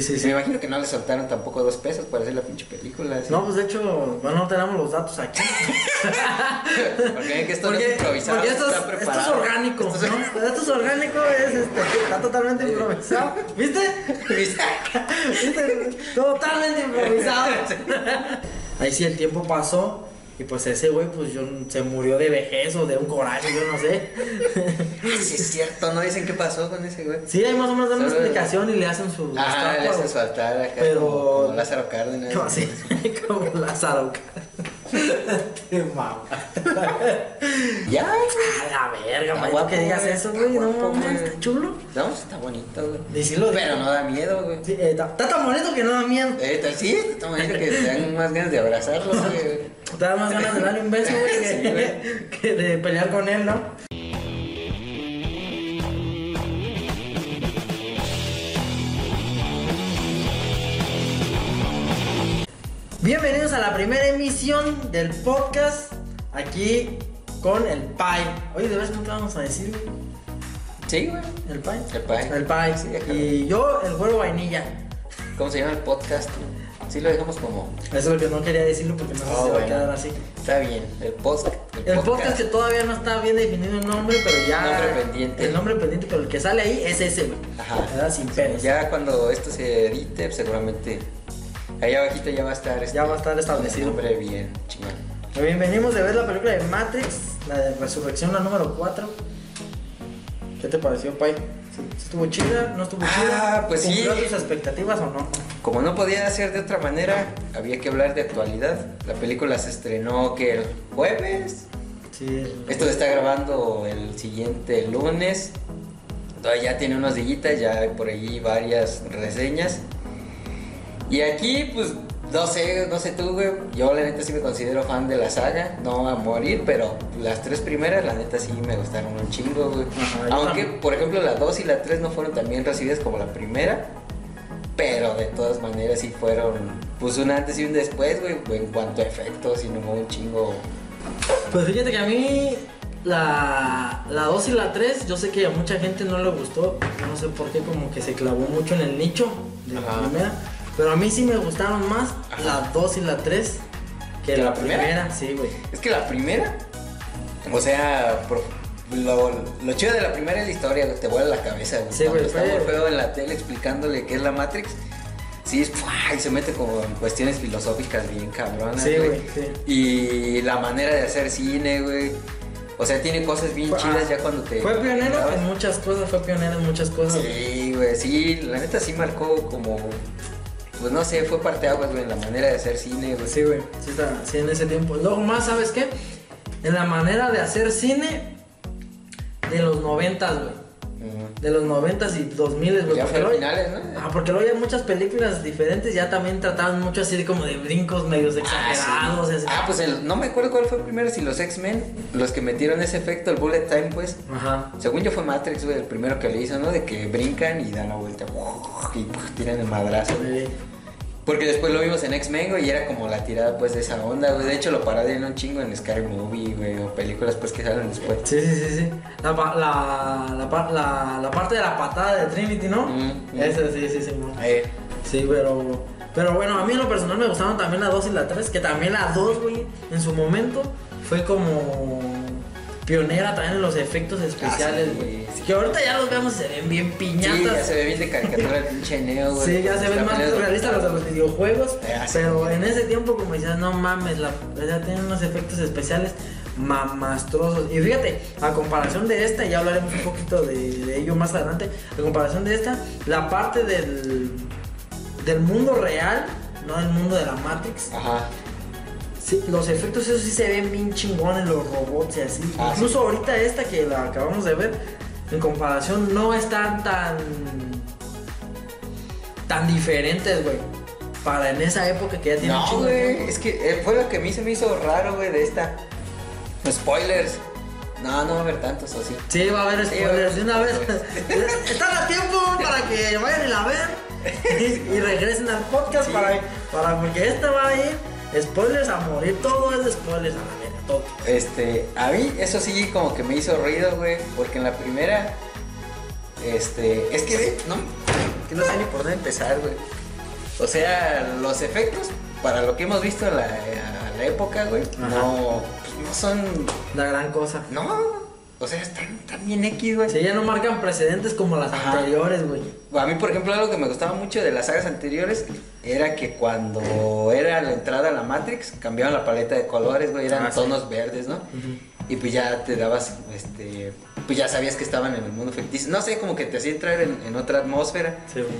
Sí, sí, Me imagino que no le soltaron tampoco dos pesos para hacer la pinche película. ¿sí? No, pues de hecho, bueno, no tenemos los datos aquí. Porque que esto no es improvisado, porque esto, está es, esto es orgánico, Esto es- ¿no? Esto es orgánico, es este, está totalmente improvisado. ¿Viste? ¿Viste? Totalmente improvisado. Ahí sí el tiempo pasó y pues ese güey pues yo, se murió de vejez o de un coraje, yo no sé. Sí, es cierto, no dicen qué pasó con ese güey. Sí, hay más o menos dan una explicación y le hacen su Ah, le hacen su altar acá Pero- como, como Lázaro Cárdenas. Como así, como Lázaro. Qué mamá. Ya, A la verga, Está man, guapo, que digas eso, está güey, no mames, está chulo. No, está bonito, güey. Y sí lo Pero no da miedo, güey. Sí, eh, está, está tan bonito que no da miedo. Eh, tal- sí, está bonito que te dan más ganas de abrazarlo, güey. Te da más ganas de darle un beso, güey, que, Sí, güey. que de pelear con él, ¿no? Bienvenidos a la primera emisión del podcast aquí con el Pai. Oye, ¿de verdad nunca vamos a decir? Sí, güey. el Pai? El Pai. El Pai. Sí, y yo, el güero vainilla. ¿Cómo se llama el podcast? Sí, lo dejamos como. Eso es lo que no quería decirlo porque no sé si se va a bueno. quedar así. Está bien, el podcast. El podcast que todavía no está bien definido el nombre, pero ya. Nombre pendiente. El nombre pendiente, pero el que sale ahí es ese, güey. Ajá. Sin pedos. Ya cuando esto se edite, seguramente. Ahí abajito ya va a estar. este, Ya va a estar establecido. el nombre bien, chingón. Bien, venimos de ver la película de Matrix, la de Resurrección, la número 4. ¿Qué te pareció, Pai? ¿Sí- ¿Estuvo chida? ¿No estuvo Ah, chida? pues sí. ¿Cumplió tus expectativas o no? Como no podía ser de otra manera, había que hablar de actualidad. La película se estrenó que el jueves. Sí. Esto se está grabando el siguiente lunes. Todavía tiene unos días, ya hay por ahí varias reseñas. Y aquí, pues, no sé, no sé tú, güey. Yo, la neta, sí me considero fan de la saga. No a morir, pero las tres primeras, la neta, sí me gustaron un chingo, güey. Ajá, Aunque, por ejemplo, la 2 y la 3 no fueron tan bien recibidas como la primera. Pero de todas maneras sí fueron, pues, un antes y un después, güey. En cuanto a efectos, y no un chingo. Pues fíjate que a mí la, la 2 y la 3, yo sé que a mucha gente no le gustó, no sé por qué, como que se clavó mucho en el nicho de la primera, pero a mí sí me gustaron más Ajá. la 2 y la 3 que, ¿Que la, la primera? primera? sí, güey. Es que la primera, o sea, por- lo, lo chido de la primera es la historia, te vuela la cabeza, güey. Sí, güey, está Morfeo en la tele explicándole qué es la Matrix, sí, es, y se mete como en cuestiones filosóficas bien cabronas, Sí, güey. sí. Y la manera de hacer cine, güey. O sea, tiene cosas bien Fue- chidas ah, ya cuando te... Fue pionero en muchas cosas, fue pionero en muchas cosas. Sí, güey, sí, la neta sí marcó como... Pues no sé, fue parteaguas, güey, en la manera de hacer cine, güey. Sí, güey, sí, está, sí, en ese tiempo. Luego más, ¿sabes qué? En la manera de hacer cine de los noventas, güey. De los noventas y dos miles, güey. Ya porque luego- finales, ¿no? Ah, porque luego hay muchas películas diferentes, ya también trataban mucho así de como de brincos medios exagerados. y así. Ah, pues el- no me acuerdo cuál fue primero, si los X-Men, los que metieron ese efecto, el Bullet Time, pues. Ajá. Según yo fue Matrix, güey, el primero que le hizo, ¿no? De que brincan y dan la vuelta y tiran el madrazo. Sí. Porque después lo vimos en X-Men, güey, y era como la tirada, pues, de esa onda, güey. De hecho, lo parodian un chingo en Scary Movie, güey, o películas, pues, que salen después. Sí, sí, sí, sí. La, pa- la, la, pa- la, parte de la patada de Trinity, ¿no? Mm, mm. Esa, sí, sí, sí. mo. Eh, Sí, pero. Pero bueno, a mí en lo personal me gustaron también la 2 y la 3. Que también la 2, güey, en su momento fue como. Pionera también en los efectos especiales, Ah, sí, güey. Que ahorita ya los vemos se ven bien sí, ya piñatas. se ve bien de caricatura el pinche Neo, güey. Sí, ya se ven más realistas los de los videojuegos. Ah, sí. Pero en ese tiempo, como decías, no mames, la, ya tienen unos efectos especiales mamastrosos. Y fíjate, a comparación de esta, ya hablaremos un poquito de, de ello más adelante. A comparación de esta, la parte del, del mundo real, no el mundo de la Matrix. Ajá. Sí, los efectos esos sí se ven bien chingones, los robots y así. Ah, Incluso ahorita esta que la acabamos de ver, en comparación no están tan tan diferentes, güey. Para en esa época que ya tiene No, güey, es que eh, fue lo que a mí se me hizo raro, güey, de esta. Spoilers. No, no va a haber tantos, o sí. Va a haber spoilers de una vez. Están a tiempo para que vayan y la vean y, y regresen al podcast Sí. para, para porque esta va a ir spoilers a morir. Todo es de spoilers a la verga, todo. Este, a mí eso sí como que me hizo ruido, güey, porque en la primera, este, es que, ve, no, que no sé ni por dónde empezar, güey. O sea, los efectos, para lo que hemos visto en la, a la época, güey, Ajá. no, pues, no son. La gran cosa. No. O sea, están, están bien X, güey. Sí, ya no marcan precedentes como las Ajá. anteriores, güey. A mí, por ejemplo, algo que me gustaba mucho de las sagas anteriores era que cuando era la entrada a la Matrix, cambiaban la paleta de colores, güey, eran Ah, sí. tonos verdes, ¿no? Y pues ya te dabas, este, pues ya sabías que estaban en el mundo ficticio. No sé, como que te hacía entrar en, en otra atmósfera. Sí, güey.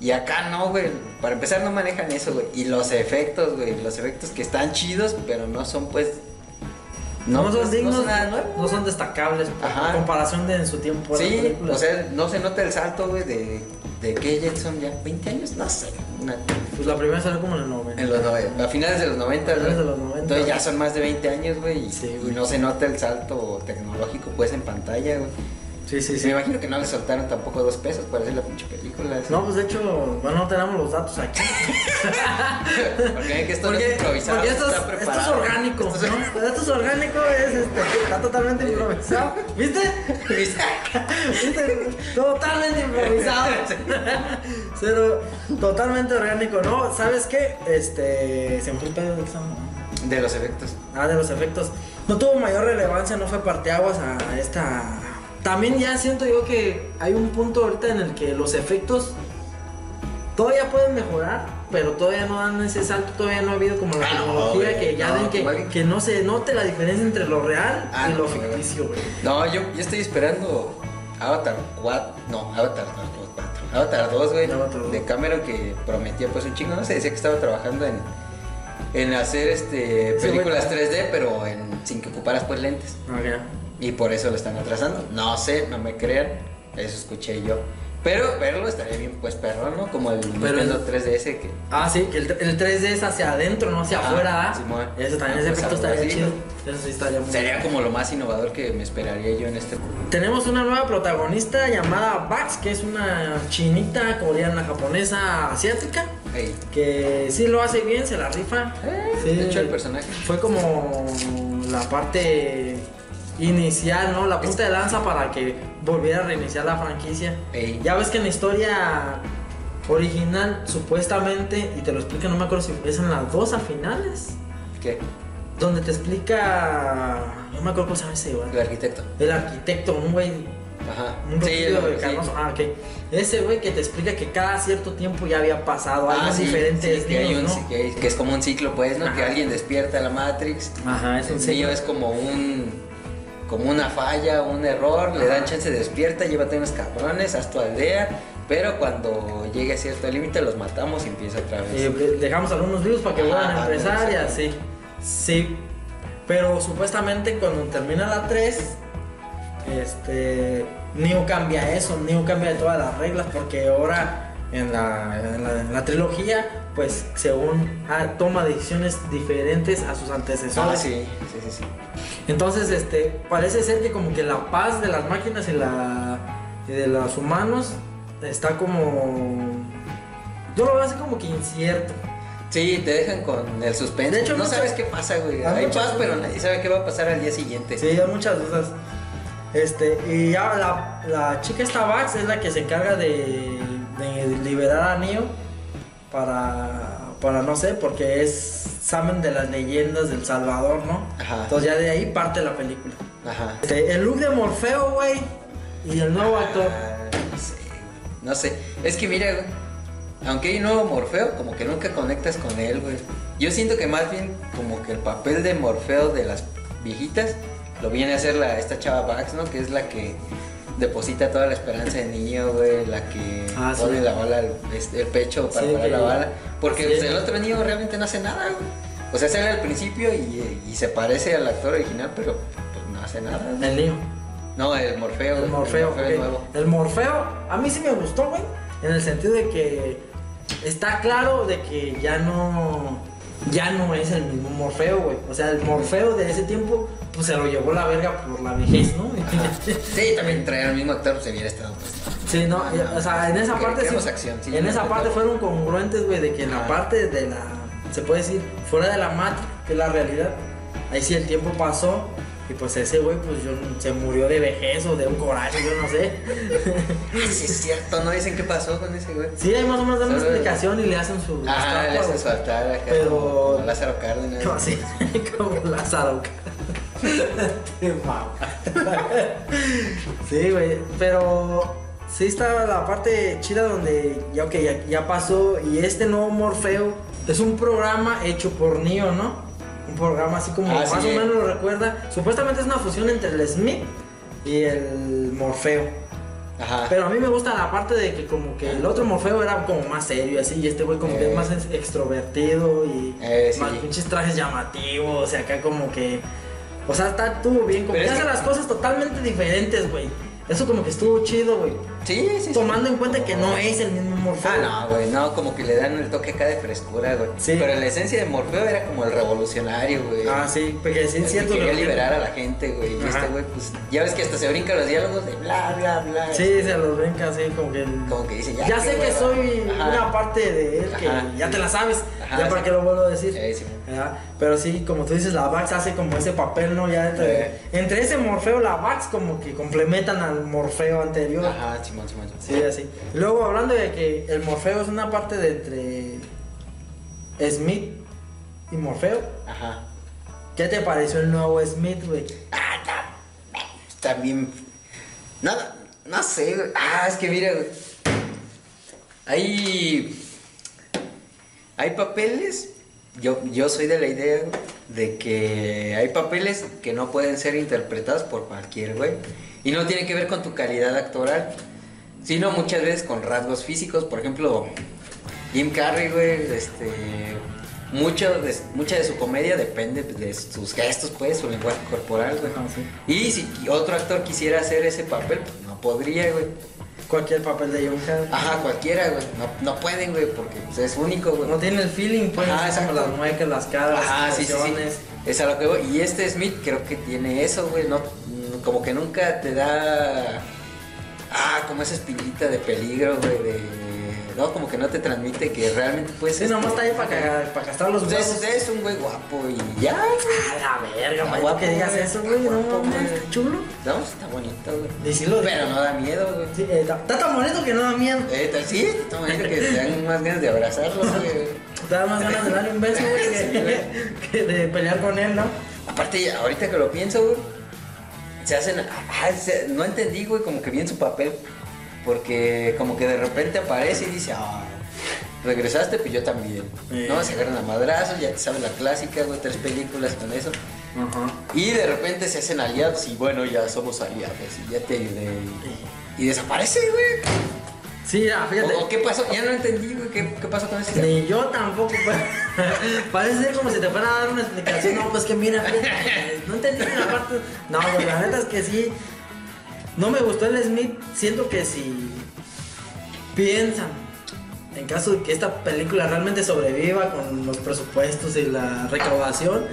Y acá no, güey. Para empezar no manejan eso, güey. Y los efectos, güey. Los efectos que están chidos, pero no son, pues... No, son pues, dignos, son nada nuevo. no son destacables Ajá. comparación de en su tiempo. Sí, o sea, no se nota el salto, güey, de, de que Jetson ya 20 años, no sé. una- Pues la primera salió como en el 90. en los 90, a finales de los 90, Finales güey. de los 90. Entonces ya son más de 20 años, güey, y, Sí, y no se nota el salto tecnológico, pues, en pantalla, güey. Sí, sí, Me sí. imagino que no le soltaron tampoco dos pesos para hacer la pinche película. No, pues de hecho, bueno, no tenemos los datos aquí. Porque que esto no es improvisado, porque esto, está es, esto es preparado. orgánico, Esto es- ¿no? Esto es orgánico, es este, está totalmente improvisado. ¿Viste? ¿Viste? Totalmente improvisado. Pero totalmente orgánico, ¿no? ¿Sabes qué? Este. Se me fue el pedo de examen. De los efectos. Ah, de los efectos. No tuvo mayor relevancia, no fue parteaguas a esta. También ya siento yo que hay un punto ahorita en el que los efectos todavía pueden mejorar, pero todavía no dan ese salto, todavía no ha habido como la Ah, no, tecnología que ya no, den que, no se note la diferencia entre lo real Ah, y no, lo ficticio, güey. No, yo, yo estoy esperando Avatar 4. No, Avatar 2, 4. Avatar 2, güey. Avatar 2. De Cameron que prometía pues un chingo. No sé, decía que estaba trabajando en, en hacer este películas güey. 3D, pero en, sin que ocuparas pues lentes. Y por eso lo están atrasando. No sé, no me crean. Eso escuché yo. Pero verlo estaría bien, pues perro, ¿no? Como el Pero Nintendo el- 3DS que. Ah, sí, que el, el 3D es hacia adentro, no hacia Ajá, afuera. ¿ah? Simón. Ese también, Ah, ese pues estaría así, chido. ¿no? Eso sí estaría muy Sería como lo más innovador que me esperaría yo en este. Tenemos una nueva protagonista llamada Bax, que es una chinita, coreana, japonesa, asiática, Ey. que sí lo hace bien, se la rifa. Sí. De hecho, el personaje. Fue como la parte inicial, ¿no? La punta de lanza para que volviera a reiniciar la franquicia. Ey. Ya ves que en la historia original, supuestamente, y te lo explica, no me acuerdo si es en las dos al finales, ¿Qué? donde te explica, no me acuerdo cómo se llama ese, güey. El arquitecto. El arquitecto, un güey Ajá. un Sí, el- de sí. carnoso. Ah, ok. Ese güey que te explica que cada cierto tiempo ya había pasado algo Ah, sí, diferentes sí, que, hay niños, un, ¿no? que, que es como un ciclo, pues, ¿no? Que alguien despierta la Matrix. Ajá, es un ciclo. es como un. Como una falla, un error, le dan chance de despierta, llévate unos cabrones, haz tu aldea, pero cuando llegue a cierto límite los matamos y empieza otra vez. De- dejamos algunos vivos para que Ajá, vuelvan a empezar y así. Sí. Pero supuestamente cuando termina la 3, este. Neo cambia eso, Neo cambia de todas las reglas porque ahora en la, en la, en la trilogía, pues según ah, toma decisiones diferentes a sus antecesores. Ah, sí, sí, sí, sí. Entonces, este, parece ser que como que la paz de las máquinas y, la, y de los humanos está como... Yo lo veo así como que incierto. Sí, te dejan con el suspense. De hecho, no muchas- sabes qué pasa, güey. hay Hay muchas paz, pero nadie sabe qué va a pasar al día siguiente. Sí, hay muchas dudas. Este, y ya la, la chica esta Vax es la que se encarga de, de liberar a Neo para, para, no sé, porque es, saben de las leyendas del Salvador, ¿no? Ajá. Entonces ya de ahí parte la película. Ajá. Este, el look de Morfeo, güey, y el nuevo actor. Ah, no sé. No sé. Es que mira, güey. Aunque hay un nuevo Morfeo, como que nunca conectas con él, güey. Yo siento que más bien como que el papel de Morfeo de las viejitas lo viene a hacer la, esta chava Bax, ¿no? Que es la que deposita toda la esperanza en niño, güey. La que Ah, sí. pone la bala, al- el pecho para Sí, parar la bala. Porque sí. pues, el otro niño realmente no hace nada, güey. O sea, sale al principio y, y se parece al actor original, pero pues no hace nada. güey. El Neo. No, el Morfeo. El Morfeo, el ok. nuevo. El Morfeo, a mí sí me gustó, güey. En el sentido de que está claro de que ya no. Ya no es el mismo Morfeo, güey. O sea, el Morfeo de ese tiempo, pues se lo llevó la verga por la vejez, ¿no? Sí, también traer al mismo actor pues hubiera estado pues. Sí, no, o sea, en esa parte sí. acción, sí, en no, esa no, parte no. fueron congruentes, güey, de que en la parte de la. Se puede decir, fuera de la Matrix, que es la realidad. Ahí sí el tiempo pasó Y pues ese güey, pues yo, se murió de vejez o de un coraje, yo no sé. Sí, es cierto, ¿no dicen qué pasó con ese güey? Sí, hay más o menos dan una explicación y le hacen su. Ah, le hacen su altar acá. Pero- Como Lázaro Cárdenas. Como así, como Lázaro. Mama. Sí, güey, pero sí estaba la parte chida donde ya, ok, ya, ya pasó y este nuevo Morfeo es un programa hecho por Neo, ¿no? Un programa así como Ah, más sí. o menos lo recuerda. Supuestamente es una fusión entre el Smith y el Morfeo. Ajá. Pero a mí me gusta la parte de que como que el otro Morfeo era como más serio y así, y este güey como que Eh. es más ex- extrovertido y Eh, sí. más pinches trajes llamativos, o sea, acá como que... O sea, está, estuvo bien, como que hace las cosas totalmente diferentes, güey. Eso como que estuvo chido, güey. Sí, sí, sí. Tomando en cuenta que no es el mismo Morfeo. Ah, no, güey, no, como que le dan el toque acá de frescura, güey. Sí. Pero la esencia de Morfeo era como el revolucionario, güey. Ah, sí, porque sí es que quería que- liberar a la gente, güey. Y este güey, pues, ya ves que hasta se brinca los diálogos de bla, bla, bla. Sí, este, se los brinca así como que... el- Como que dice, ya. Ya, sé que soy Ajá. una parte de él que Ajá. ya te la sabes. Ajá, ya sí. para qué lo vuelvo a decir. Eh, sí. Pero sí, como tú dices, la Vax hace como ese papel, ¿no? Ya entre, Eh. entre ese Morfeo, la Vax como que complementan al Morfeo anterior. Ajá, Simón. Simón. Sí, así. Luego, hablando de que el Morfeo es una parte de entre Smith y Morfeo, Ajá. ¿qué te pareció el nuevo Smith, güey? Ah. Está bien. No, no sé, güey. Ah, es que mira, güey. Hay. Hay papeles. Yo, yo soy de la idea de que hay papeles que no pueden ser interpretados por cualquier güey. Y no tiene que ver con tu calidad actoral, sino muchas veces con rasgos físicos. Por ejemplo, Jim Carrey, güey, este. Mucho de, mucha de su comedia depende de sus gestos, pues, su lenguaje corporal, güey. Sí. Y si otro actor quisiera hacer ese papel, pues no podría, güey. Cualquier papel de John Carrey. Ajá, cualquiera, güey. No, no pueden, güey, porque pues, es único, güey. No tiene el feeling, pues, Ajá, exacto. las muecas, las caras, Ajá, las sí, sí, sí. Es a lo que voy. Y este Smith creo que tiene eso, güey. No, como que nunca te da. Ah, como esa espinita de peligro, güey. De... No, como que no te transmite que realmente puedes. Sí, nomás está ahí para, cagar- para gastar los Pues huevos. es, es un güey guapo y ya. A la verga, Está güey, guapo, que digas eso, güey, no está chulo. No, está bonito, güey. Decirlo de... Pero no da miedo, güey. Sí, eh, está, está tan bonito que no da miedo. Eh, tal- sí, está bonito que te dan más ganas de abrazarlo, güey. Te da más ganas de darle un beso, güey, que, güey. que de pelear con él, ¿no? Aparte, ahorita que lo pienso, güey, se hacen. ah, se- no entendí, güey, como que bien su papel. Porque como que de repente aparece y dice, ah, regresaste, pues yo también. Sí. No, se agarran a madrazos, ya te sabes la clásica, güey, tres películas con eso. Y de repente se hacen aliados y bueno, ya somos aliados y ya te ayudé. Y, y desaparece, güey. Sí, ya, fíjate. ¿O, o qué pasó? Ya no entendí, güey, ¿qué, qué pasó con ese? Ni yo tampoco, pues. Parece ser como si te fuera a dar una explicación. No, pues que mira, fíjate, no entendí la parte. No, pues la neta es que sí. No me gustó el Smith. Siento que si piensan, en caso de que esta película realmente sobreviva con los presupuestos y la recaudación,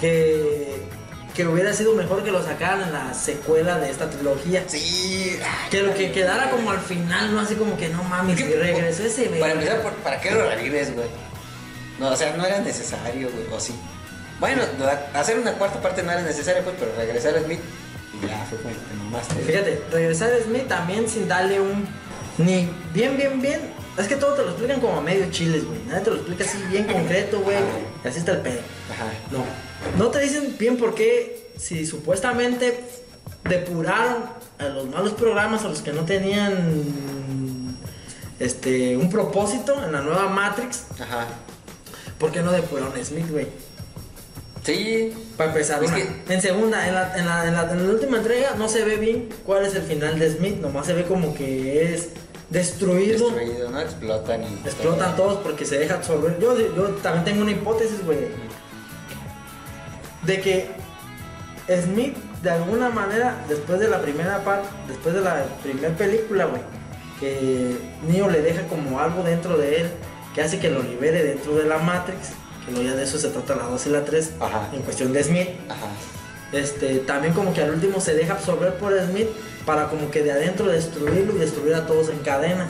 que, que hubiera sido mejor que lo sacaran en la secuela de esta trilogía. Sí. Que lo que quedara como al final, no así como que no mames, ¿Qué? y regresó ese Para empezar, ¿por- ¿para qué lo revives, güey? No, o sea, no era necesario, güey, o sí. Bueno, hacer una cuarta parte no era necesario, pues, pero regresar a Smith ya fue como que te mamaste. Fíjate, regresar a Smith también sin darle un. Ni bien, bien, bien. Es que todo te lo explican como a medio chiles, güey. Nadie te lo explica así bien concreto, güey. Así está el pedo. Ajá. No. No te dicen bien por qué, si supuestamente depuraron a los malos programas, a los que no tenían. Este, un propósito en la nueva Matrix, Ajá. ¿por qué no depuraron a Smith, güey? Sí. Para empezar, Es una. que- en segunda, en la, en, la, en, la, en la última entrega no se ve bien cuál es el final de Smith, nomás se ve como que es destruido, Destruido, ¿no? Explotan y. explotan todos porque se deja absorber. Yo, yo también tengo una hipótesis, güey, de que Smith, de alguna manera, después de la primera parte, después de la primera película, güey, que Neo le deja como algo dentro de él que hace que lo libere dentro de la Matrix, que ya de eso se trata la 2 y la 3, Ajá. en cuestión de Smith. Ajá. Este, también como que al último se deja absorber por Smith para como que de adentro destruirlo y destruir a todos en cadena.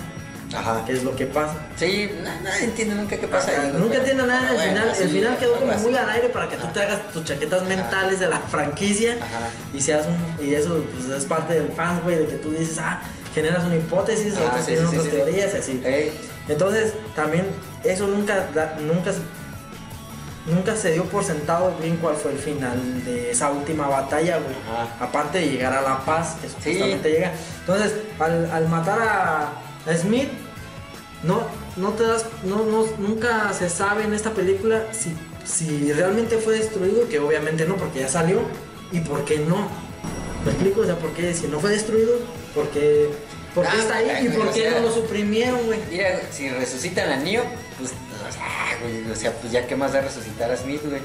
Ajá. qué es lo que pasa. Sí, na- nadie entiende nunca qué pasa ahí. Nunca entiendo nada del bueno, final. El sí, final quedó como muy al aire para que tú te hagas tus chaquetas mentales de la franquicia Ajá. y seas un. Y eso pues, es parte del fans, güey, de que tú dices, ah, generas una hipótesis, Ah, sí, sí, sí, otras sí. teorías así. Entonces, también eso nunca, da- nunca, nunca se dio por sentado bien cuál fue el final de esa última batalla, güey. Aparte de llegar a la paz, que supuestamente llega. Entonces, al, al matar a Smith, no, no te das, no, no, nunca se sabe en esta película si, si realmente fue destruido, que obviamente no, porque ya salió, y por qué no. ¿Me explico? O sea, ¿por qué? Si no fue destruido, ¿por qué, por qué Ah, está ahí? ¿Y por qué sea, no lo suprimieron, güey? Mira, si resucitan a Neo, pues, o sea, güey, o sea, pues ya qué más da resucitar a Smith, güey.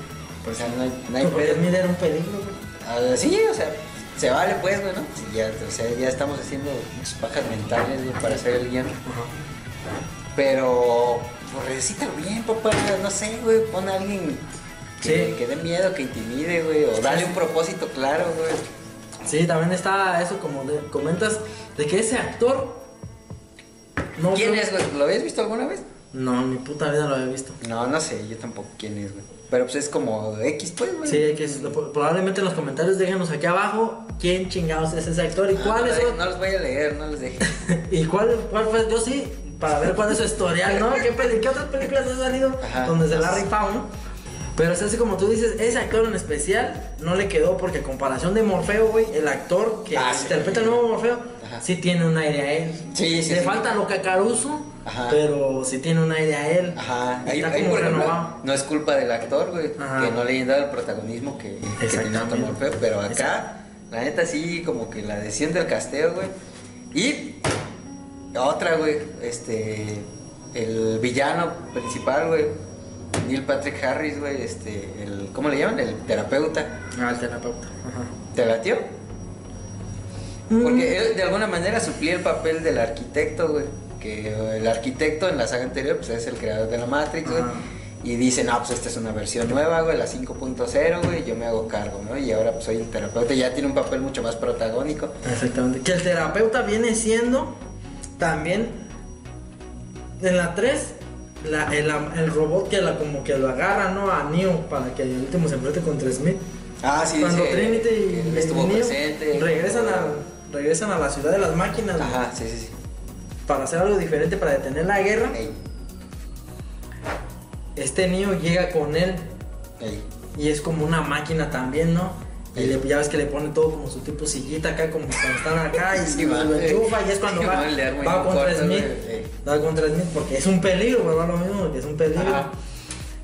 O sea, no hay, no hay Porque. Smith era un peligro, güey. Ah, sí, o sea, se vale pues, güey, ¿no? Ya, o sea, ya estamos haciendo muchas pajas mentales, güey, para hacer el guion. Pero, pues resucítalo bien, papá, no sé, güey, pon a alguien que, Sí. que dé miedo, que intimide, güey, o dale un propósito claro, güey. Sí, también está eso como de- comentas de que ese actor no ¿Quién creo- es, güey? ¿Lo habías visto alguna vez? No, en mi puta vida lo había visto. No, no sé, yo tampoco quién es, güey. Pero pues es como X, pues, güey. Sí, lo- probablemente en los comentarios déjenos aquí abajo quién chingados es ese actor y cuál no, es su- no los voy a leer, no los dejes. y cuál, cuál fue yo sí para ver cuál es su historial, ¿no? ¿Qué, peli- qué otras películas han salido Ajá. donde se la ha rifado, ¿no? Pero es así como tú dices, ese actor en especial no le quedó porque a comparación de Morfeo, güey, el actor que Ah, sí. interpreta el nuevo Morfeo Ajá. sí tiene un aire a él. Sí, sí, Le sí. falta lo cacaruso, Ajá. pero sí tiene un aire a él. Ajá, ahí, Está ahí, como por ejemplo, renovado. no es culpa del actor, güey, que no le hayan dado el protagonismo que, que tenía otro Morfeo, pero acá, la neta sí, como que la decisión del casteo, güey. Y otra, güey, este, el villano principal, güey, Neil Patrick Harris, güey, este, el, ¿cómo le llaman? El terapeuta. Ah, el terapeuta. Ajá. ¿Te latió? Porque él de alguna manera suplía el papel del arquitecto, güey. Que el arquitecto en la saga anterior, pues es el creador de la Matrix, güey. Y dice, no, pues esta es una versión nueva, güey, la 5.0, güey, yo me hago cargo, ¿no? Y ahora pues soy el terapeuta, y ya tiene un papel mucho más protagónico. Exactamente. Que el terapeuta viene siendo también en la 3 la- el, el robot que la, como que lo agarra ¿no? a Neo para que el último se enfrente contra Smith. Ah, sí, Cuando dice, Trinity y estuvo Neo presente. regresan a, regresan a la ciudad de las máquinas Ajá, sí, sí, sí. para hacer algo diferente para detener la guerra. Ey, Este Neo llega con él ey. y es como una máquina también, ¿no? Y le, ya ves que le pone todo como su tipo sillita acá, como cuando están acá y, Sí, man, lo enchufa y es cuando Sí, va, man, le arma va contra Smith. Va contra Smith porque es un peligro, ¿verdad? Lo mismo, que es un peligro. Ajá.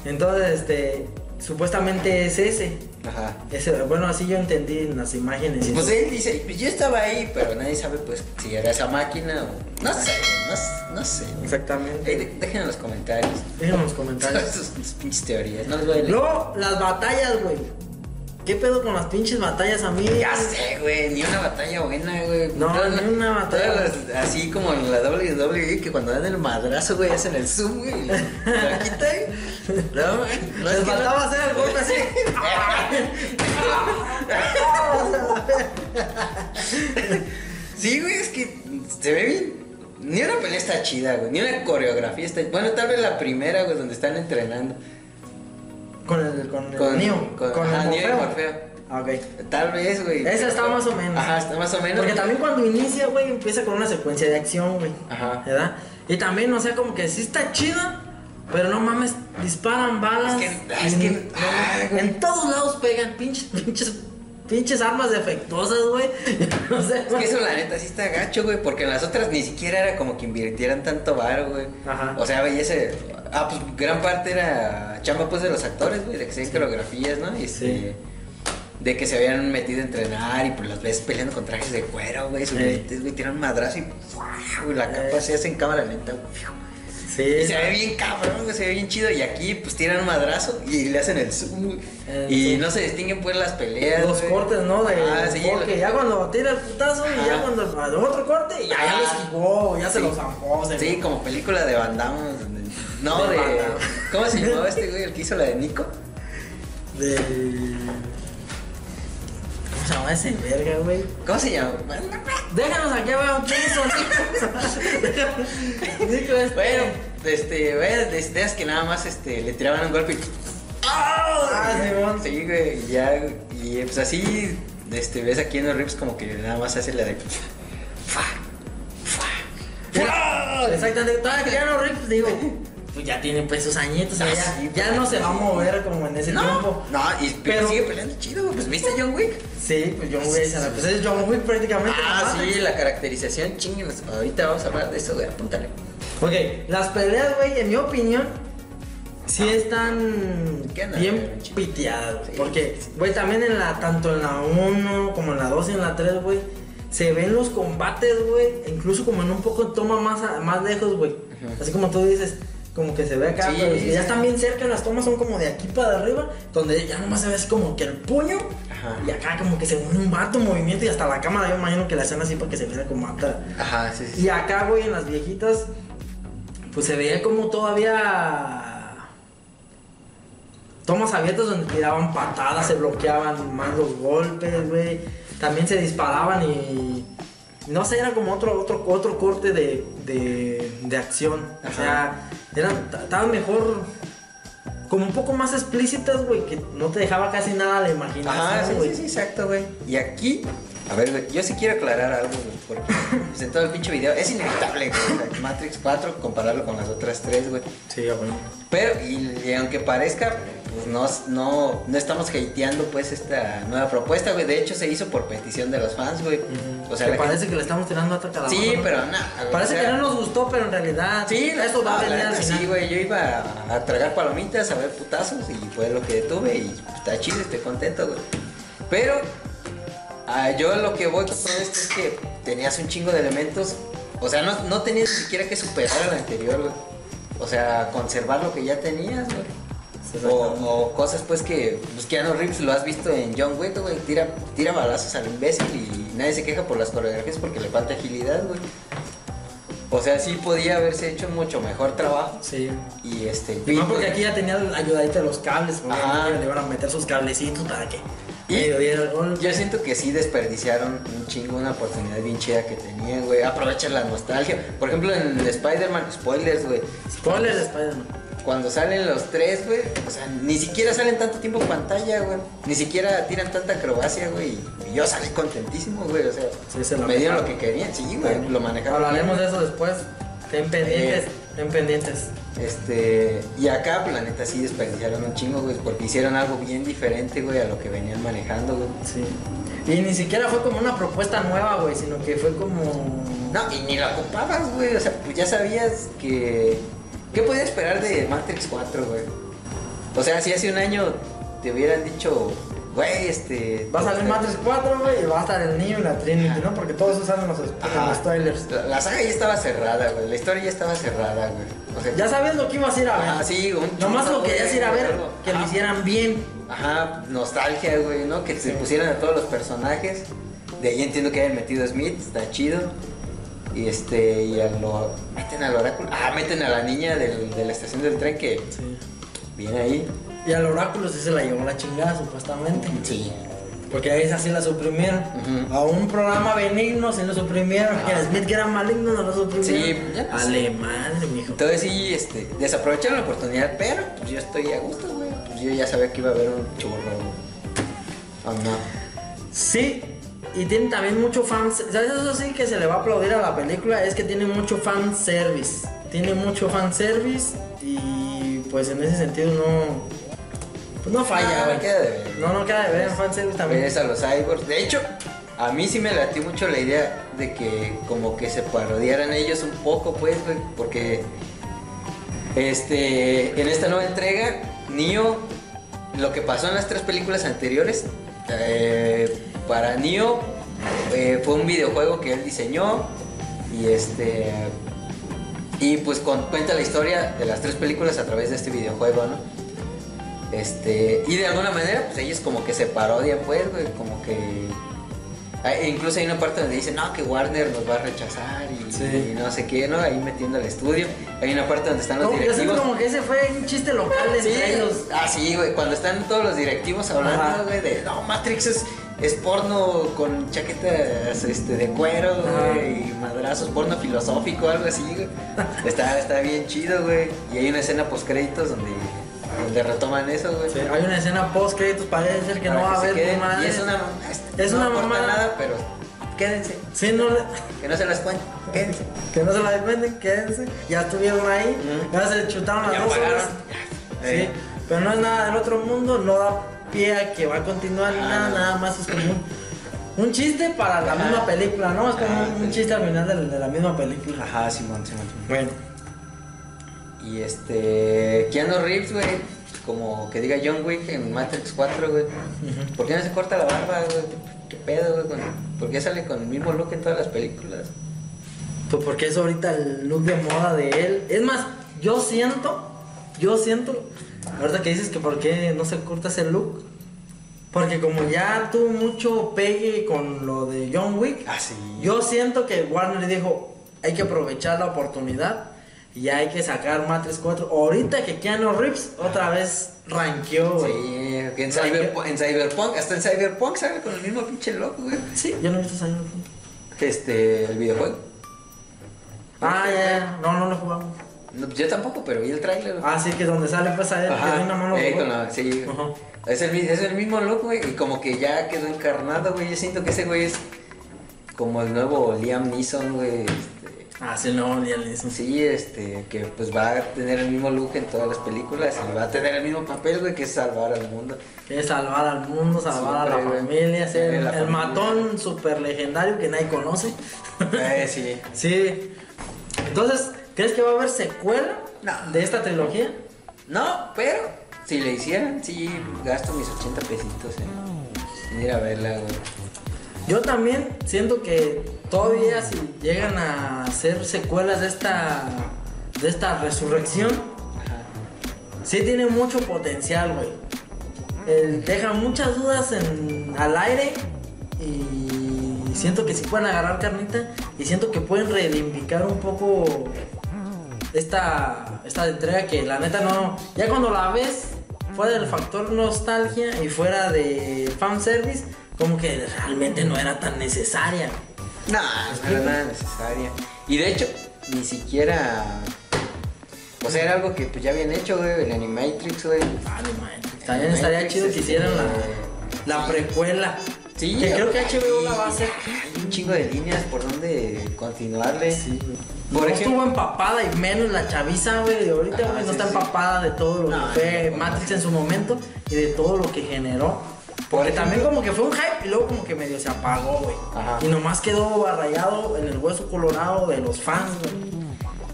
Entonces, este, supuestamente es ese. Ajá. ese. Bueno, así yo entendí en las imágenes. Pues él dice, pues yo estaba ahí, pero nadie sabe pues si era esa máquina o... No sé, no, no sé. Exactamente. Ey, de- dejen en los comentarios. Dejen en los comentarios. sus, sus pinches teorías, no les voy a leer. Luego, las batallas, güey. ¿Qué pedo con las pinches batallas a mí? Ya sé, güey, ni una batalla buena, güey. No, Todas ni una batalla. las- así como en la WWE, que cuando dan el madrazo, güey, hacen el zoom, güey. y Lo quitan. No, güey. No, Les faltaba no- hacer el golpe así. Sí, güey, es que se ve bien. Ni una pelea está chida, güey. Ni una coreografía está. Bueno, tal vez la primera, güey, donde están entrenando. Con el, con el Con, Neo. con, Con, ajá, el Neo y Morfeo. Ah, ok. Tal vez, güey. Esa está más o menos. Ajá, está más o menos. Porque también cuando inicia, güey, empieza con una secuencia de acción, güey. Ajá. ¿Verdad? Y también, o sea, como que sí está chida, pero no mames, disparan balas. Es que- es y- que- no, ay, en todos lados pegan pinches, pinches, pinches armas defectuosas, güey. No sé, Es que eso la neta sí está gacho, güey, porque en las otras ni siquiera era como que invirtieran tanto varo, güey. Ajá. O sea, güey, ese... Ah, pues gran parte era chamba, pues, de los actores, güey, de que hacían coreografías, ¿no? Y este... Sí. De que se habían metido a entrenar y pues las ves peleando con trajes de cuero, güey, lentes, güey, tiran madrazo y güey, la capa Ey. se hace en cámara lenta, güey. Sí. Y se ve bien cabrón, güey, se ve bien chido. Y aquí, pues tiran un madrazo y le hacen el zoom, güey. El Y zoom. no se distinguen, pues, las peleas. Los güey. cortes, ¿no? De Ah, sí, porque ya cuando tira el putazo y ya cuando otro corte y ya, ya lo esquivó, ya se Sí. lo zampó. se Sí, como película de Van Damme. No, De. ¿Cómo se llamaba este güey, el que hizo la de Nico? De. ¿Cómo se llama ese verga, güey? ¿Cómo se llama? Déjanos aquí abajo quiénes son. Nico, este. Bueno, este, güey, de ideas que nada más este, le tiraban un golpe y. Ah, Simón. Sí, güey, ya, y pues así, este, ves aquí en los rips como que nada más hace la de. Fa, fa, fa. Exactamente, todavía que ya no rips, digo, pues ya tiene pues sus añitos, o sea, Ah, ya, sí, ya pero- no se va a mover como en ese No, tiempo. no, y pero Pero- sigue peleando chido, güey. Pues viste John Wick. Sí, pues John Wick, o sea, pues es John Wick prácticamente. Ah, sí, la caracterización, chingues. Ahorita vamos a hablar de eso, güey, apúntale. Ok, las peleas, güey, en mi opinión, sí están ¿Qué onda, bien piteadas, güey. Sí. Porque, güey, también en la, tanto en la 1 como en la 2 y en la 3, güey, se ven los combates, güey, incluso como en un poco toma más, a- más lejos, güey. Así como tú dices, como que se ve acá, Sí, pero ya están bien cerca, las tomas son como de aquí para arriba, donde ya nomás se ve así como que el puño, Ajá. y acá como que se une un vato movimiento y hasta la cámara, yo imagino que la hacen así para que se vea como mata. Ajá, sí, sí. Y acá, güey, en las viejitas, pues se veía como todavía tomas abiertas donde tiraban patadas, se bloqueaban más los golpes, güey. También se disparaban y no sé, era como otro otro otro corte de, de, de acción. O sea, eran estaban mejor como un poco más explícitas, güey, que no te dejaba casi nada la imaginación, Ajá, sí, sí, sí, exacto, güey. Y aquí, a ver, güey, yo sí quiero aclarar algo, güey, porque pues, en todo el pinche video es inevitable, güey, o sea, Matrix 4, compararlo con las otras tres, güey. Sí, güey. Pero, y, y aunque parezca, pues no, no, no estamos hateando, pues, esta nueva propuesta, güey. De hecho, se hizo por petición de los fans, güey. O sea, que la parece gente- que le estamos tirando a cada Sí, pero nada, güey, Parece o sea, que no nos gustó, pero en realidad Sí, eso va a no, venir al neta, final. Sí, güey, yo iba a, a tragar palomitas, a ver putazos y fue lo que tuve y pues, está chido, estoy contento, güey. Pero ah, yo lo que voy con todo esto es que tenías un chingo de elementos, o sea, no, no tenías ni siquiera que superar al anterior, güey. O sea, conservar lo que ya tenías, güey. O, o cosas pues que pues Keanu Reeves lo has visto en John Wick, güey, tira, tira balazos al imbécil y nadie se queja por las coreografías porque le falta agilidad, güey. O sea, sí podía haberse hecho mucho mejor trabajo. Sí. Y este. Y más porque aquí ya tenía la ayudadita de los cables, porque Ajá. le iban a meter sus cablecitos para que Y- gol. Yo siento que sí desperdiciaron un chingo, una oportunidad bien chida que tenían, güey. Aprovechan la nostalgia. Por ejemplo, en Spider-Man, spoilers, güey. Spoiler de Spider-Man. Cuando salen los tres, güey, o sea, ni siquiera salen tanto tiempo en pantalla, güey. Ni siquiera tiran tanta acrobacia, güey. Y yo salí contentísimo, güey. O sea, Sí, se lo me dieron lo que querían, sí, güey. Lo manejaron. Hablaremos bien. de eso después. Ten pendientes, ten pendientes. Este, y acá, pues la neta sí desperdiciaron un chingo, güey, porque hicieron algo bien diferente, güey, a lo que venían manejando, güey. Sí. Y ni siquiera fue como una propuesta nueva, güey, sino que fue como. No, y ni la ocupabas, güey, o sea, pues ya sabías que... ¿Qué podías esperar de Matrix 4, güey? O sea, si hace un año te hubieran dicho, güey, este... Va a salir Matrix 4, güey, y va a estar el niño y la Trinity, ¿no? Porque todos usan los, los trailers. La, la saga ya estaba cerrada, güey, la historia ya estaba cerrada, güey. O sea, Ya sabías lo que ibas a ir a ver. Ah, sí, un Nomás lo querías ir a ver, algo. que lo hicieran bien. Ajá, nostalgia, güey, ¿no? Que se Sí. pusieran a todos los personajes. De ahí entiendo que hayan metido a Smith, está chido. Y este, y a lo. Meten al oráculo. Ah, meten a la niña del- de la estación del tren que Sí. viene ahí. Y al oráculo sí se la llevó la chingada, supuestamente. Sí. Porque a esa sí la suprimieron. A un programa benigno sí lo suprimieron. Ah. Smith que era maligno no lo suprimieron. Sí, ya, Alemán, mijo. Entonces sí, este, desaprovecharon la oportunidad, pero pues yo estoy a gusto, güey. Pues yo ya sabía que iba a haber un churro, güey. ¿O no? Sí, y tiene también mucho fan. ¿Sabes? Eso sí que se le va a aplaudir a la película. Es que tiene mucho fan service. Tiene mucho fan service. Y pues en ese sentido no. Pues no falla, güey. queda de ver. No, no queda de ver en fan service también. A los cyborgs. De hecho, a mí sí me latió mucho la idea de que como que se parodiaran ellos un poco, pues, güey, porque este en esta nueva entrega, Neo, lo que pasó en las tres películas anteriores, eh, para Neo eh, fue un videojuego que él diseñó y este y pues con- cuenta la historia de las tres películas a través de este videojuego, ¿no? Este, y de alguna manera, pues ellos como que se parodian, pues, güey, como que. hay- incluso hay una parte donde dicen, no, que Warner nos va a rechazar y, Sí. y no sé qué, ¿no? Ahí metiendo al estudio. Hay una parte donde están los Como, yo directivos. como que ese fue un chiste local Sí, entre ellos. ah, sí, güey, cuando están todos los directivos hablando, Ajá. güey, de, no, Matrix es, es porno con chaquetas este, de cuero, güey, y madrazos, porno filosófico, algo así, güey. Está, está bien chido, güey. Y hay una escena post créditos donde, donde retoman eso, güey. Sí, hay una escena post créditos, parece ser que Para no va a haber queden. más. Y es una, Es no una mamada. nada, pero quédense. Sí, no le- Que no se las cuenten, quédense. que no se la dependen, quédense. Ya estuvieron ahí, ya se chutaron las Ya dos horas. Sí, pero no es nada del otro mundo, no da pie a que va a continuar Ah, nada, no. nada más es como un, un chiste para la Ajá. misma película, ¿no? Es como Ah, un, sí. chiste al final de, la- de la misma película. Ajá, Simón, Simón, Simón. Bueno, Y este. Keanu Reeves, güey. Como que diga John Wick en Matrix 4, güey. ¿Por qué no se corta la barba, güey? ¿Qué, pedo, güey? con- ¿Por qué sale con el mismo look en todas las películas? pues porque es ahorita el look de moda de él. Es más, yo siento, yo siento, ahorita que dices que por qué no se corta ese look. Porque como ya tuvo mucho pegue con lo de John Wick, Ah, sí. Yo siento que Warner le dijo, hay que aprovechar la oportunidad y hay que sacar Matrix 4. Ahorita que Keanu Reeves otra vez ranqueó, güey. Sí, en, Cyberpunk, en Cyberpunk, hasta en Cyberpunk sale con el mismo pinche look, güey. Sí, yo no he visto Hill. Este, el videojuego. Ah, ya, ya, no, no lo jugamos. No, yo tampoco, pero vi el trailer. güey. Ah, sí, que donde sale pues a él, que tiene una mano eh, con la- sí. Ajá. Es el, es el mismo look, güey, y como que ya quedó encarnado, güey. Yo siento que ese güey es como el nuevo Liam Neeson, güey. Ah, sí, no, ya le. Sí, este, que pues va a tener el mismo look en todas las películas y va a tener el mismo papel, güey, que es salvar al mundo. Que es salvar al mundo, salvar a la güey. familia, ser el matón super legendario que nadie conoce. Eh, sí. sí. Entonces, ¿crees que va a haber secuela No. de esta trilogía? No, pero si le hicieran, sí, gasto mis 80 pesitos en, en ir a verla, güey. Yo también siento que todavía si llegan a hacer secuelas de esta de esta resurrección, sí tiene mucho potencial, güey. El- Deja muchas dudas en, al aire y siento que sí pueden agarrar carnita y siento que pueden reivindicar un poco esta, esta entrega que la neta no... Ya cuando la ves, fuera del factor nostalgia y fuera de fanservice, como que realmente no era tan necesaria. No, no era nada necesaria. Y de hecho, ni siquiera. O sea, era algo que pues ya habían hecho, güey, el Animatrix, güey. Ah, no manches. También estaría chido que hicieran la, la Sí. precuela. Sí, Que creo que HBO la va a hacer. Hay un chingo de líneas por donde continuarle. Sí, güey. Por no ejemplo- estuvo empapada y menos la chaviza, güey, de ahorita, Ah, güey, no sí, está sí. empapada de todo lo No, que fue no, Matrix en su momento y de todo lo que generó. Por Porque también como que fue un hype y luego como que medio se apagó, güey. Ajá. Y nomás quedó rayado en el hueso colorado de los fans, güey.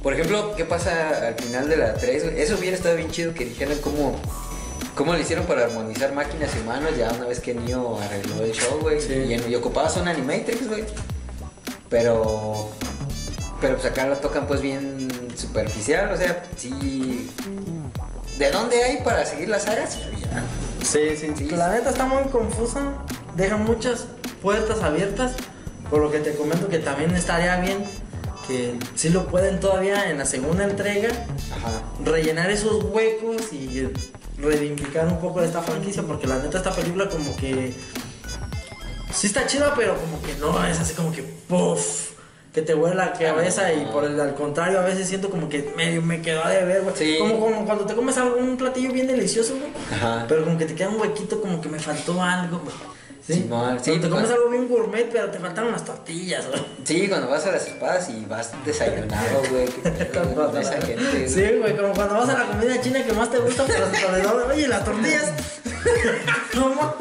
Por ejemplo, ¿qué pasa al final de la 3? güey? Eso hubiera estado bien chido que dijeran cómo, cómo le hicieron para armonizar máquinas y humanos ya una vez que Neo arregló el show, güey. Sí. Y, y ocupabas un Animatrix, güey. Pero. Pero pues acá lo tocan pues bien superficial, o sea, sí. ¿De dónde hay para seguir la saga? Sí, había. Sí, sí, Sí. La neta está muy confusa, deja muchas puertas abiertas, por lo que te comento que también estaría bien que si lo pueden todavía en la segunda entrega Ajá. rellenar esos huecos y reivindicar un poco de esta franquicia, porque la neta esta película como que sí está chida, pero como que no es así como que puff, que te vuela la cabeza y por el al contrario a veces siento como que medio me quedó de ver, güey. Sí. Como, como cuando te comes algo, un platillo bien delicioso, güey. Ajá. Pero como que te queda un huequito, como que me faltó algo, güey. ¿Sí? Sí, Cuando te comes pues- algo bien gourmet, pero te faltaron las tortillas, güey. Sí, cuando vas a las espadas y vas desayunado, güey. con esa gente. Sí, güey, como cuando vas a la comida china que más te gusta, pero se te olvidó, oye, las tortillas. no.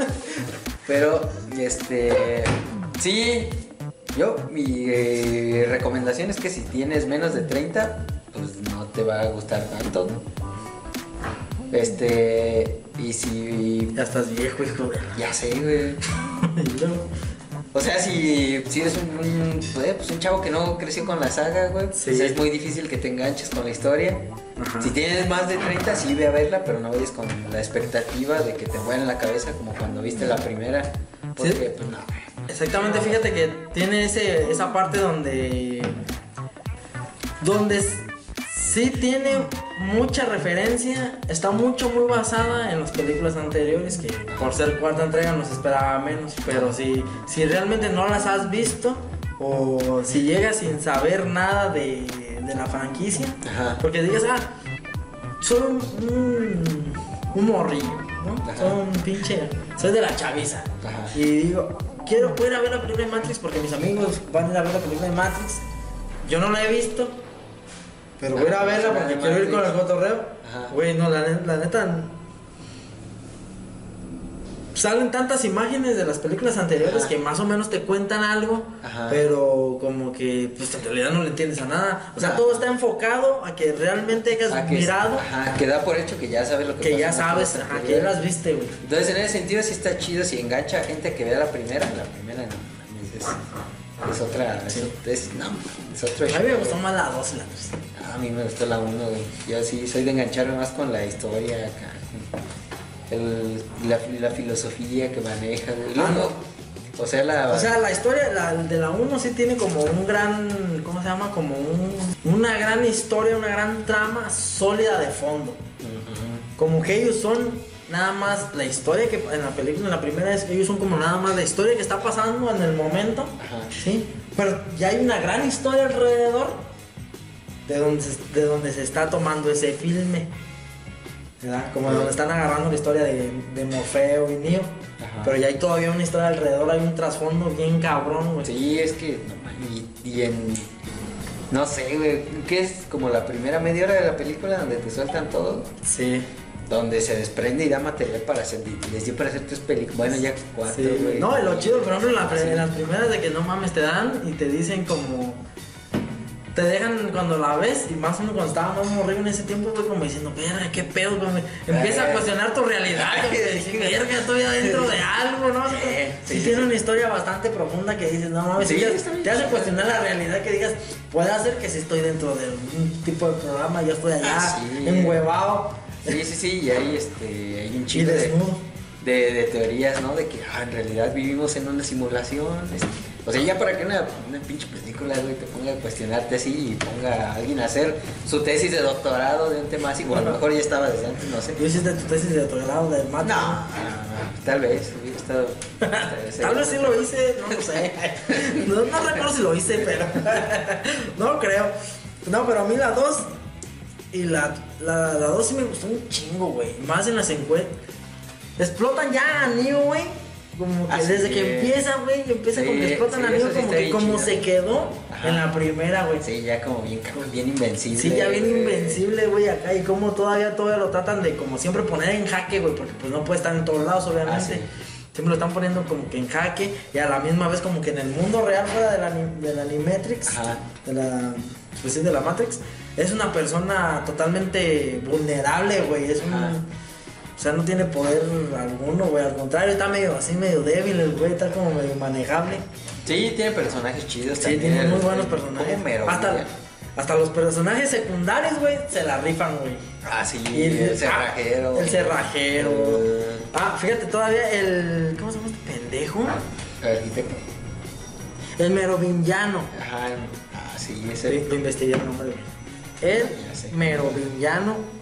Pero, este. Sí, yo, mi eh, recomendación es que si tienes menos de 30, pues no te va a gustar tanto. Este. Y si. Ya estás viejo, hijo. Ya sé, güey. O sea, si, si eres un, un, pues, un chavo que no creció con la saga, güey, Sí. pues es muy difícil que te enganches con la historia. Ajá. Si tienes más de 30, sí ve a verla, pero no vayas con la expectativa de que te vuelen la cabeza como cuando viste la primera. Porque, Sí. pues no, güey. Exactamente, fíjate que tiene ese, esa parte donde. Donde sí tiene mucha referencia, está mucho, muy basada en las películas anteriores, que por ser cuarta entrega nos esperaba menos, pero si, si realmente no las has visto, o si llegas sin saber nada de, de la franquicia, Ajá. porque digas, ah, soy un, un, un morrillo, ¿no? Soy un pinche, soy de la chaviza. Ajá. Y digo, quiero poder ir a ver la película de Matrix porque mis amigos van a ir a ver la película de Matrix. Yo no la he visto, pero voy a ir a verla porque quiero ir con el cotorreo. Güey, no, la, la neta. Salen tantas imágenes de las películas anteriores Ajá. que más o menos te cuentan algo, Ajá. pero como que pues en realidad no le entiendes a nada. O sea, todo está enfocado a que realmente hayas Ah, que, mirado, ajá, que da por hecho que ya sabes lo que que pasa ya sabes, ajá, que ya las viste, güey. Entonces, en ese sentido, sí está chido si engancha a gente que vea la primera. La primera no, es, es otra. Es, es- no, es otro A mí me gustó más la 2 y la 3. A mí me gustó la 1, güey. Yo sí soy de engancharme más con la historia acá. El, la, la filosofía que maneja, güey. Ah, Luego, O sea, la. O sea, la historia la, de la 1 sí tiene como un gran, ¿cómo se llama? Como un, una gran historia, una gran trama sólida de fondo. Como que ellos son nada más la historia que en la película, en la primera es ellos son como nada más la historia que está pasando en el momento. Ajá. Sí, pero ya hay una gran historia alrededor de donde de donde se está tomando ese filme. ¿Verdad? Como de donde están agarrando la historia de, de Morfeo y Neo. Ajá. Pero ya hay todavía una historia alrededor, hay un trasfondo bien cabrón, güey. Sí, es que. Y, y en. No sé, güey. ¿Qué es como la primera media hora de la película donde te sueltan todo? Sí. Donde se desprende y da material para hacer. Les dio para hacer tres películas. Bueno, ya cuatro, Sí, güey. No, lo chido, por ejemplo, en, la- Sí. en las primeras de que no mames te dan y te dicen como. Te dejan cuando la ves y más o menos cuando estaba más morrido en ese tiempo, güey, como diciendo, verga, qué pedo, güey. Empieza a cuestionar tu realidad, güey. verga, estoy adentro de algo, ¿no? Sí, sí, sí, tiene sí. una historia bastante profunda que dices, no mames, te- hace cuestionar la realidad que digas, puede ser que si estoy dentro de un tipo de programa, yo estoy allá, Ah, sí. enhuevado Sí, sí, sí, y hay, este, hay un chico de, de, de teorías, ¿no? De que ah, en realidad vivimos en una simulación. este, o sea, ya para que una, una pinche película, güey, te ponga a cuestionarte así y ponga a alguien a hacer su tesis de doctorado de un tema así, o a lo mejor ya estaba desde antes, no sé. Tú hiciste tu tesis de doctorado de Matrix. No, no, no, tal vez, hubiera estado... Tal vez sí lo hice, no lo sé. No, no recuerdo si lo hice, pero. No creo. No, pero a mí la 2 y la 2 la, la dos sí me gustó un chingo, güey. Más en las encuestas. Explotan ya a Neo, güey. Como que desde que empieza, güey, empieza Sí, como que explotan sí, a Neo, eso sí como que como chido. se quedó Ajá. en la primera, güey. Sí, ya como bien, bien invencible. Sí, ya bien invencible, güey, acá. Y como todavía, todavía lo tratan de, como siempre, poner en jaque, güey, porque pues no puede estar en todos lados, obviamente. Ah, sí. Siempre lo están poniendo como que en jaque y a la misma vez como que en el mundo real fuera de la, de la Animatrix, Ajá. de la, pues sí, de la Matrix, es una persona totalmente vulnerable, güey. Es un... O sea, no tiene poder alguno, güey. Al contrario, está medio así, medio débil, el güey. Está como medio manejable. Sí, tiene personajes chidos Sí, también. tiene el- muy buenos el- personajes. Mero, hasta, güey. hasta los personajes secundarios, güey, se la rifan, güey. Ah, sí, Y el, cerrajero. El cerrajero. El- Ah, fíjate, todavía el. ¿Cómo se llama este pendejo? el arquitecto. El merovingiano. Ajá, ah, sí, Sí, ese. lo investigué el nombre, güey. El merovingiano.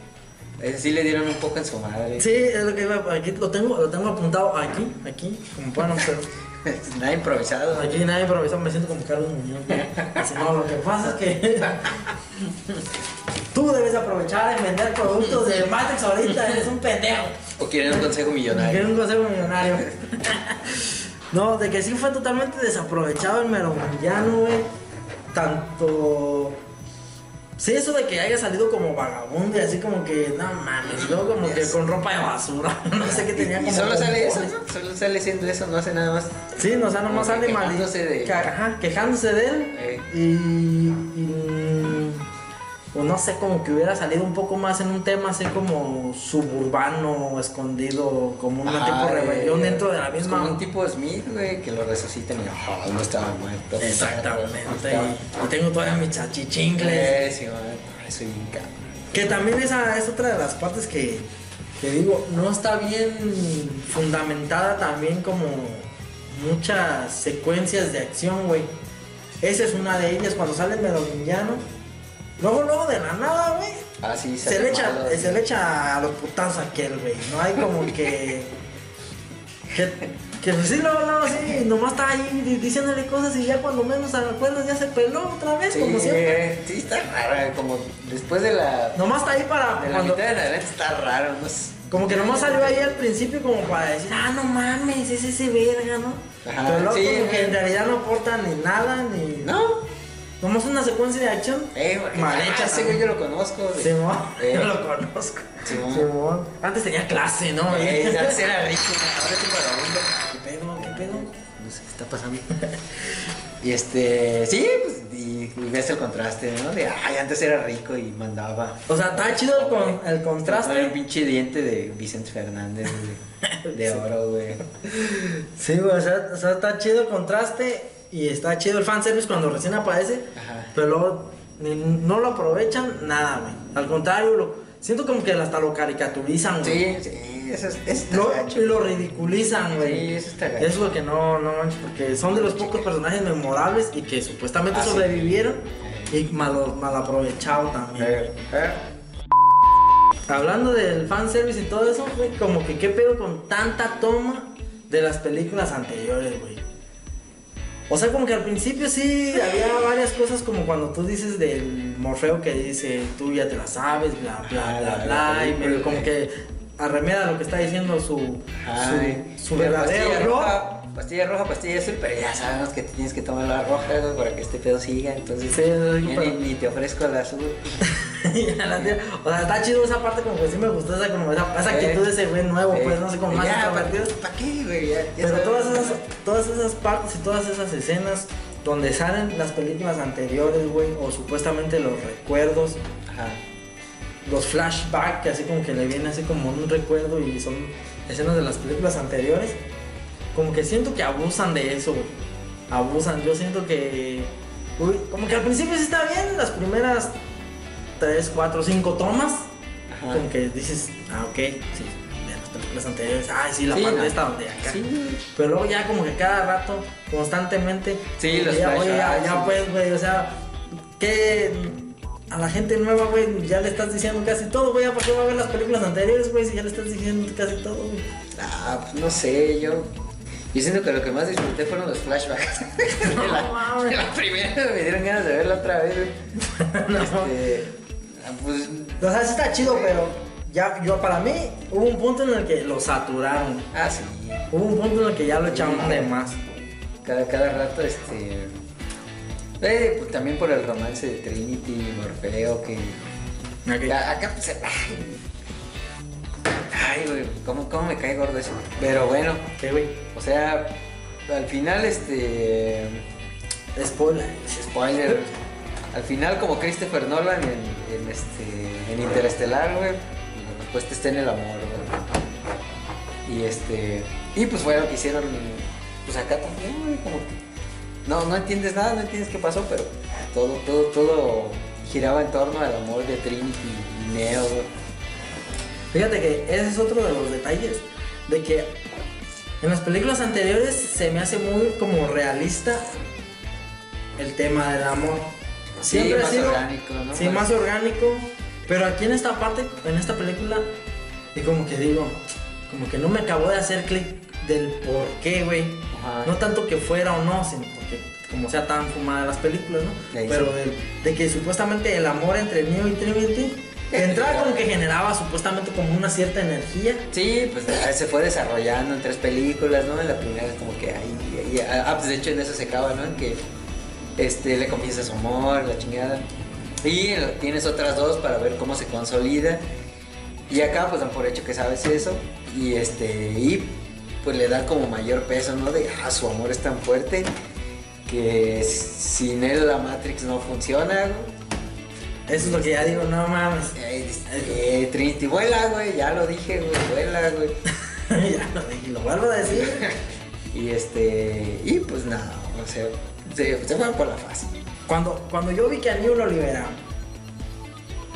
Ese sí le dieron un poco en su madre. Sí, es lo que iba. Aquí lo tengo, lo tengo apuntado aquí, aquí, como pueden observar. Nada improvisado. Aquí nadie improvisó, me siento como Carlos Muñoz. no, lo que pasa es que tú debes aprovechar en vender productos de Matrix ahorita, eres un pendejo. O quieren un consejo millonario. un consejo millonario. no, de que sí fue totalmente desaprovechado el merovingiano, güey. Tanto. Sí, eso de que haya salido como vagabundo y así como que, no mames, luego como que con ropa de basura. no sé qué tenía Y, como. y solo sale eso. Solo sale siendo eso, no hace nada más. Sí, no, o sea, nomás sale mal. quejándose de- que- ajá, quejándose de él. Eh. Y, y- O no sé, como que hubiera salido un poco más en un tema así como suburbano, escondido, como Ajá, tipo de rebelión eh, dentro de la pues misma. Como un tipo Smith, güey, que lo resucitan y oh, no estaba muerto. Exactamente. Y, y tengo todavía mis chachichincles. Eh, sí, cabrón. Que también esa es otra de las partes que, que digo, no está bien fundamentada también como muchas secuencias de acción, güey. Esa es una de ellas, cuando sale el. Luego, luego de la nada, güey. Ah, sí, se le, echa, se le echa a los putazos a aquel, güey. No hay como que. que, que pues sí, no, no, sí, nomás está ahí diciéndole cosas y ya cuando menos acuerdas ya se peló otra vez, sí, como siempre. Sí, está raro, como después de la. Nomás está ahí para. De la mitad de la adelante está raro, no sé. Como que nomás salió ahí al principio como para decir, ah, no mames, es ese verga, ¿no? Ajá, Pero luego sí, como que en eh. realidad no aporta ni nada, ni... No. Nomás una secuencia de acción. Eh, Mal hecha, ese güey yo lo conozco. güey. Simón, Eh. yo lo conozco. Simón. Simón. Antes tenía clase, ¿no? Eh, antes era rico, ahora es un vagabundo. ¿Qué pedo? ¿Qué pedo? No sé qué está pasando. Y este, sí, pues, y, y ves el contraste, ¿no? De, ay, antes era rico y mandaba. O sea, está chido el, con, el Con el contraste. pinche diente de Vicente Fernández, güey. De oro, güey. Sí, güey, o sea, o sea, está chido el contraste y está chido el fanservice cuando recién aparece. Ajá. Pero luego no lo aprovechan nada, güey. Al contrario, lo, siento como que hasta lo caricaturizan, güey. Sí, sí, eso es, Lo, gacho. y lo ridiculizan, güey. Sí, eso está gacho. Eso es lo que no, no manches, porque son de los pocos personajes memorables y que supuestamente Ah, sí. sobrevivieron y mal, mal aprovechado también. Eh, eh. Hablando del fanservice y todo eso, güey, como que qué pedo con tanta toma de las películas anteriores, güey. O sea, como que al principio sí había varias cosas como cuando tú dices del Morfeo que dice, tú ya te la sabes, bla, bla, Ah, bla, la- bla, la y medio como que arremeda lo que está diciendo su, Ay, su, su pero verdadero pastilla roja, pastilla roja, pastilla azul, pero ya sabemos que tienes que tomar la roja para que este pedo siga, entonces Sí, sí, ya pero- ni, ni te ofrezco la azul. O sea, está chido esa parte, como que sí me gustó esa, como esa, esa actitud de ese güey nuevo, Eh, pues no sé cómo más ya, ¿para, extrovertido. ¿para qué, güey? Ya, ya Pero todas esas, todas esas partes y todas esas escenas donde salen las películas anteriores, güey, o supuestamente los recuerdos, Ajá. los flashbacks, que así como que le viene así como un recuerdo y son escenas de las películas anteriores, como que siento que abusan de eso, güey. Abusan, yo siento que... Uy, como que al principio sí está bien, las primeras 3, 4, 5 tomas, Ajá. como que dices, ah, ok, sí, de las películas anteriores, ay, sí, la Sí, parte no. esta donde acá. Sí. Pero luego ya como que cada rato, constantemente. Sí, los ya, oye, ya, ya pues, güey, o sea, que a la gente nueva, güey, ya le estás diciendo casi todo, güey, ¿ya ¿para qué va a ver las películas anteriores, güey? Si ya le estás diciendo casi todo, güey. Ah, pues no sé, yo. Yo siento que lo que más disfruté fueron los flashbacks. de, la, mames. de la primera, me dieron ganas de verla otra vez, güey. No. Este, ah, pues. O sea, sí está chido, pero ya, yo, para mí, hubo un punto en el que lo saturaron. Ah, sí. Hubo un punto en el que ya lo echaban de más. Cada, cada rato, este. Eh, pues también por el romance de Trinity y Morfeo, que. Acá, pues. Ay, ay, güey, ¿cómo, ¿cómo me cae gordo eso? Pero bueno, ¿Qué, güey? o sea, al final, este. Spoiler. Spoiler. Al final, como Christopher Nolan en, este, en Interestelar, güey, la respuesta en el amor. Y este, y pues fue lo que hicieron, pues acá también, güey, como que no, no entiendes nada, no entiendes qué pasó, pero todo, todo, todo giraba en torno al amor de Trinity y Neo, güey. Fíjate que ese es otro de los detalles de que en las películas anteriores se me hace muy como realista el tema del amor. Sí, Siempre ha más sido orgánico, ¿no? sí, más orgánico, pero aquí en esta parte, en esta película, y como que digo, como que no me acabó de hacer clic del por qué, güey. No tanto que fuera o no, sino porque como sea tan fumada las películas, ¿no? Pero sí. de, de que supuestamente el amor entre Neo y Trinity de entrada como que generaba supuestamente como una cierta energía. Sí, pues se fue desarrollando en tres películas, ¿no? En la primera es como que ahí, ahí- ah, pues de hecho en eso se acaba, ¿no? En que este, le confiesa su amor, la chingada. Y tienes otras dos para ver cómo se consolida. Y acá pues dan por hecho que sabes eso. Y este, y pues le da como mayor peso, ¿no? De, ah, su amor es tan fuerte que sin él la Matrix no funciona. Eso es lo que ya digo, no mames. Eh, eh, Trinity, vuela, güey, ya lo dije, güey, vuela, güey. ya lo dije, lo vuelvo a decir. Y este. Y pues nada, o sea, se, se fueron por la fase. Cuando, cuando yo vi que a Neo lo liberaron,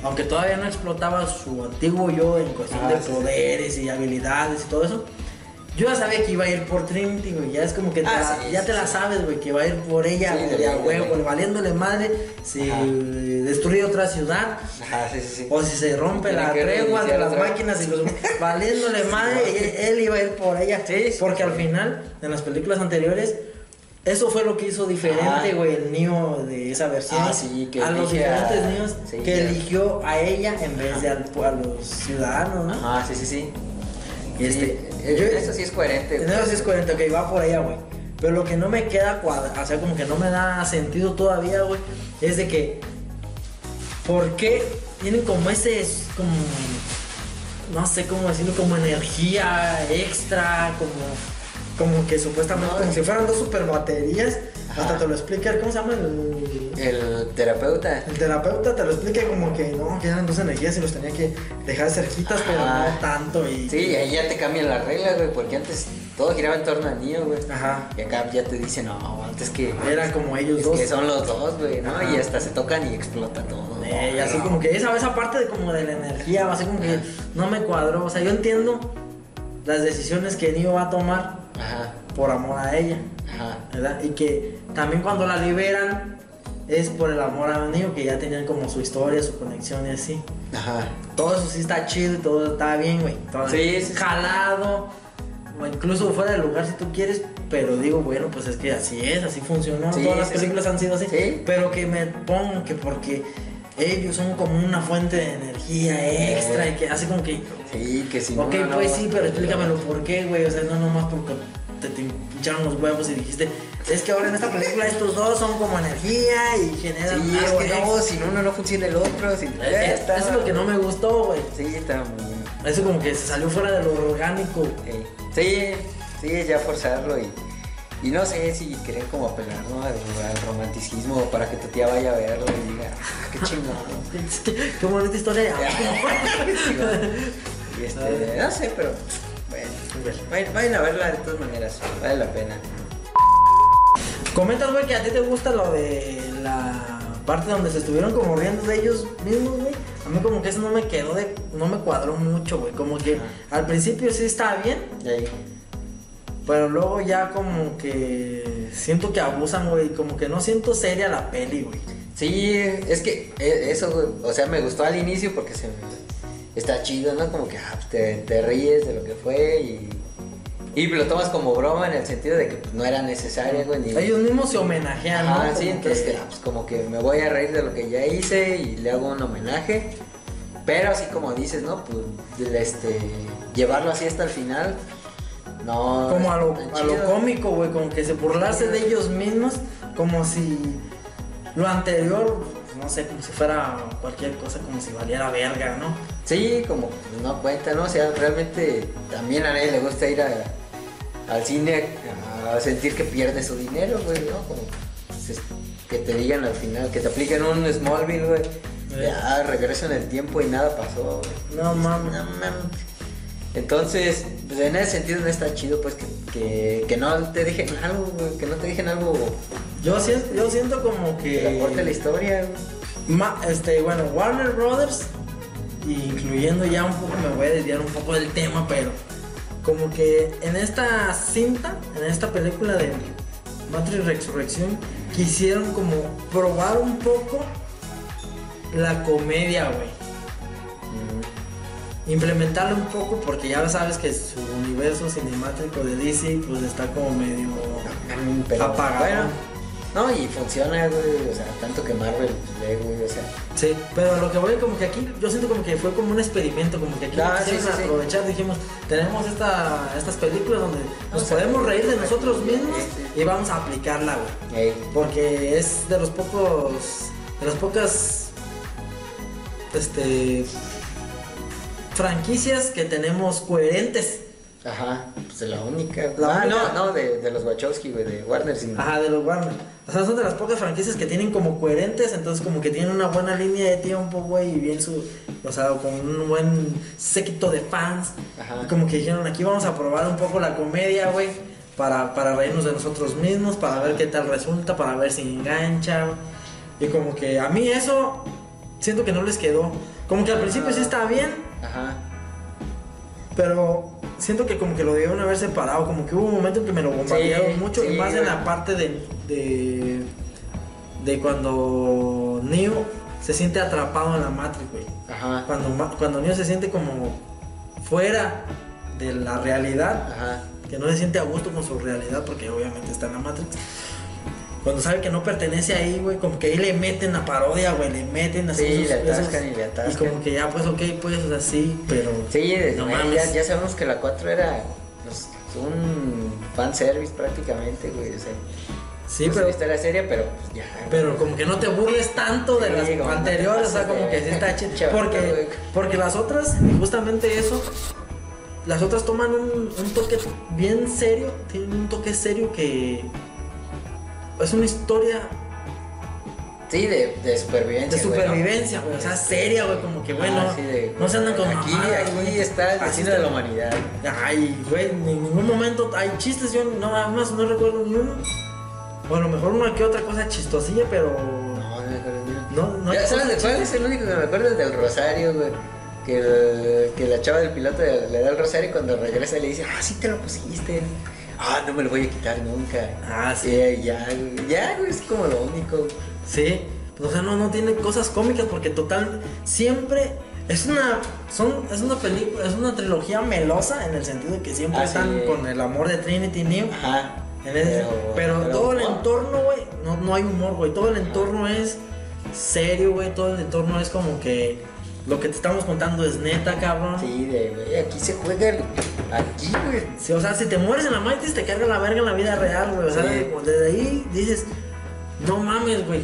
aunque todavía no explotaba su antiguo yo en cuestión Ah, de sí, sí. poderes y habilidades y todo eso, Yo ya sabía que iba a ir por Trinity, güey. Ya es como que te Ah, la- sí, ya sí, te la sí. sabes, güey, que va a ir por ella, Sí, de a huevo, valiéndole madre si Ajá. destruye otra ciudad. Ajá, sí, sí, sí. O si se rompe la tregua de las otra máquinas y los valiéndole madre, él, él iba a ir por ella. Sí, sí. Porque al final, en las películas anteriores, eso fue lo que hizo diferente, Ajá. güey, el Neo de esa versión. Ah, sí, que a los elige a- diferentes niños sí, que ya. eligió a ella en vez de al- a los ciudadanos, ¿no? Ajá, sí, sí, sí. Y este, Sí, yo- eso sí es coherente. En eso sí es coherente, ok, va por ella, güey. Pero lo que no me queda cuadra, o sea, como que no me da sentido todavía, güey, es de que. ¿Por qué tienen como ese. como. no sé cómo decirlo, como energía extra, como. Como que supuestamente, No, como si fueran dos super baterías. Ajá. Hasta te lo explica, ¿cómo se llama? El, El terapeuta. el terapeuta te lo explica como que no, que eran dos energías y los tenía que dejar cerquitas, pero no tanto. Y, Sí, ahí ya te cambian las reglas, güey, porque antes todo giraba en torno al niño, güey. Ajá. Y acá ya te dicen, no, antes que. Era como ellos es dos. que son los dos, güey, ¿no? Ajá. Y hasta se tocan y explota todo. Eh, y así como que esa, esa parte de como de la energía, así como que no me cuadró. O sea, yo entiendo las decisiones que Neo va a tomar Ajá, por amor a ella, ajá. ¿verdad? Y que también cuando la liberan es por el amor a Neo, que ya tenían como su historia, su conexión y así. Ajá. Todo eso sí está chido y todo está bien, güey. Todo Sí, sí, jalado. O incluso fuera del lugar si tú quieres, pero digo, bueno, pues es que así es, así funcionó. Sí, Todas las películas han sido así. Sí. Pero que me pongan que porque ellos son como una fuente de energía extra y que así como que. Sí, que si ok, no. pues no. sí, pero explícamelo por qué, güey. O sea, no nomás porque te, te hincharon los huevos y dijiste, es que ahora en esta película estos dos son como energía y generan. Sí, es algo que no, sin uno no funciona el otro. Sin... Eh, eh, Eso es lo que no me gustó, güey. Sí, está muy bien. Eso como que se salió fuera de lo orgánico. Sí, sí, sí, es ya forzarlo y, y no sé si quieren como apelar ¿no? al, romanticismo para que tu tía vaya a verlo y diga, ah, qué chingón. Qué bonita historia de amor. Y este, no sé, pero bueno, vayan, vayan a verla de todas maneras, vale la pena. Comentas, güey, que a ti te gusta lo de la parte donde se estuvieron como riendo de ellos mismos, güey. A mí como que eso no me quedó de... no me cuadró mucho, güey. Como que al principio sí estaba bien, Y ahí, pero luego ya como que siento que abusan, güey. Como que no siento seria la peli, güey. Sí, es que eh, eso, güey, o sea, me gustó al inicio porque se está chido, ¿no? Como que ah, te, te ríes de lo que fue y, y lo tomas como broma en el sentido de que pues, no era necesaria, güey, ni... Ellos mismos se homenajean, ¿no? Ah, sí, entonces que- ah, pues como que me voy a reír de lo que ya hice y le hago un homenaje. Pero así como dices, ¿no? Pues este, llevarlo así hasta el final. No. Como a lo, a lo cómico, güey, como que se burlarse de ellos mismos, como si lo anterior, pues, no sé, como si fuera cualquier cosa, como si valiera verga, ¿no? Sí, como pues, no cuenta, ¿no? O sea, realmente también a nadie le gusta ir a- al cine a, sentir que pierde su dinero, güey, ¿no? Como pues, es- que te digan al final, que te apliquen un Smallville, güey. Eh. Ya regreso en el tiempo y nada pasó, güey. No mames. No mames. Entonces, pues en ese sentido no está chido, pues que, que, que no te dejen algo, güey, que no te dejen algo Yo siento, yo siento como que le aporte la que. historia, güey. ma- este, bueno, Warner Brothers, incluyendo ya un poco, me voy a desviar un poco del tema, pero como que en esta cinta, en esta película de Matrix Resurrección, quisieron como probar un poco la comedia, güey. Implementarlo un poco porque ya sabes que su universo cinemático de DC pues está como medio Pero, apagado. bueno, no, y funciona, güey, o sea, tanto que Marvel ve, güey, o sea. Sí, pero lo que voy como que aquí yo siento como que fue como un experimento, como que aquí Ah, sí, aprovechar, dijimos, tenemos esta, estas películas donde nos podemos reír de nosotros mismos y vamos a aplicarla, güey. Ey, Porque es de los pocos, de las pocas, este, franquicias que tenemos coherentes. Ajá, pues de la única. La ah, única. no, no, de, de los Wachowski, güey, de Warner, sí. Ajá, de los Warner. O sea, son de las pocas franquicias que tienen como coherentes, entonces como que tienen una buena línea de tiempo, güey, y bien su, o sea, con un buen séquito de fans. Ajá. Y como que dijeron, aquí vamos a probar un poco la comedia, güey, para, para reírnos de nosotros mismos, para ver qué tal resulta, para ver si engancha. Y como que a mí eso siento que no les quedó. Como que al principio sí está bien, Ajá. pero siento que como que lo debieron haber separado, como que hubo un momento en que me lo bombardearon Sí, mucho, sí, y más en la parte de, de, de cuando Neo se siente atrapado en la Matrix, güey. Ajá. Cuando, cuando Neo se siente como fuera de la realidad, Ajá. que no se siente a gusto con su realidad, porque obviamente está en la Matrix. Cuando sabe que no pertenece ahí, güey, como que ahí le meten la parodia, güey, le meten así. Sí, esos- le esos- atascan y le atascan. Y como que ya, pues, ok, pues, o sea, sí, pero. Sí, No mames. ya, ya sabemos que la 4 era pues, un fanservice prácticamente, güey. O sea, Sí, no pero. una historia seria, pero pues ya. Pero como que no te burles tanto de las no anteriores, o sea, como que sí está chido. Porque, güey. porque las otras, justamente eso, las otras toman un, un toque bien serio, tienen un toque serio que es una historia Sí, de, de supervivencia. de güey, ¿no? supervivencia, güey, o sea, seria, güey, como que bueno, Ah, sí, de- no se andan con Aquí, mamadas, aquí güey. está el destino de la humanidad. Ay, güey, en ningún momento hay chistes, yo no, nada más no recuerdo ni uno. O a lo mejor una que otra cosa chistosilla, pero No, no me acuerdo ni uno. no, no ¿Ya ¿Sabes de cuál es el único que me acuerdo? Es del Rosario, güey. Que, el- que la chava del piloto le, le da el rosario y cuando regresa le dice, ah, sí te lo pusiste. Ah, no me lo voy a quitar nunca. Ah, sí. Y ya, güey. Ya, es como lo único. Sí, o sea, no, no tiene cosas cómicas porque total, siempre es una, son, es una película, es una trilogía melosa en el sentido de que siempre Ah, están sí. con el amor de Trinity y Neo. Ajá. en ese- pero, pero- todo el entorno, güey, no, no hay humor, güey, todo el entorno es serio, güey, todo el entorno es como que lo que te estamos contando es neta, cabrón. Sí, de, güey, aquí se juega el- Aquí, güey. Sí, o sea, si te mueres en la Matrix te carga la verga en la vida real, güey. O sea, Sí. desde ahí dices, no mames, güey.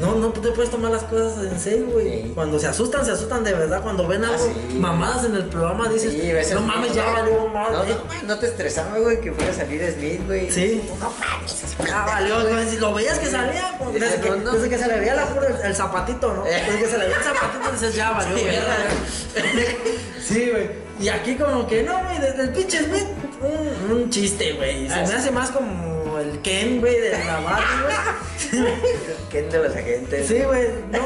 No, no te puedes tomar las cosas en serio, güey. Cuando se asustan, se asustan de verdad. Cuando ven Ah, algo, sí. mamadas en el programa, dices, Sí, no mames, ya valió mal. No, eh". no, no te estresaba, güey, que fuera a salir Smith, güey. Sí. No mames, es Ya valió, güey. Si lo veías que salía, pues, desde, que, desde que se le veía la pura- el, zapatito, ¿no? Eh. Desde que se le veía el zapatito, dices, ya valió, Sí, güey. Y aquí como que no, güey, desde el pinche Smith, un, un chiste, güey. Se Ah, me hace más como el Ken, güey, de la güey. ¿Quién de los agentes? Sí, güey, no,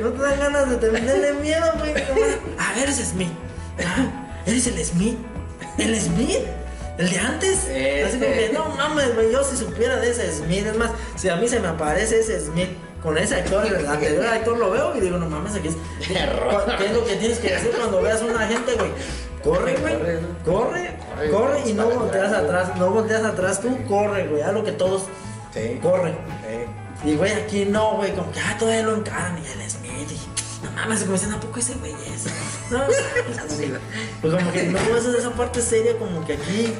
no te dan ganas de tenerle miedo, güey. nomás, Ah, eres Smith. Ah, eres el Smith. ¿El Smith? ¿El de antes? Eh. Así como que, no mames, güey, yo si supiera de ese Smith, es más, si a mí se me aparece ese Smith con ese actor, el anterior actor lo veo y digo, no mames, aquí es. ¿Qué es lo que tienes que hacer cuando veas a un agente, güey? Corre, güey. Corre. Corre, Corre, corre y no volteas atrás, no volteas atrás, tú corre, güey, haz lo que todos Sí. corre. Y güey, aquí no, güey, como que ah, todavía lo encaran y el Smith. Y, no mames, como dicen, ¿a poco ese güey es? No, pues como que no esa es esa parte seria, como que aquí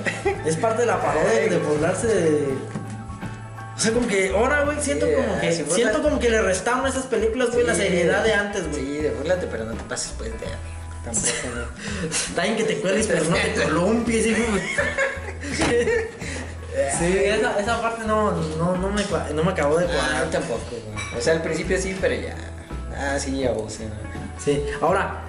es parte de la parodia de burlarse de. O sea, como que ahora, güey, siento Sí, como que siento como que le restaron a esas películas, güey, la seriedad de antes, güey. Sí, de burlate, pero no te pases pues de tampoco, ¿no? Está bien que te cuelgues, pero no te columpies, hijo. Sí, esa, esa parte no, no, no, me, no me acabó de Ah, cuadrar. tampoco, güey. O sea, al principio sí, pero ya. Ah, sí, abusé, ¿no? Sí, ahora,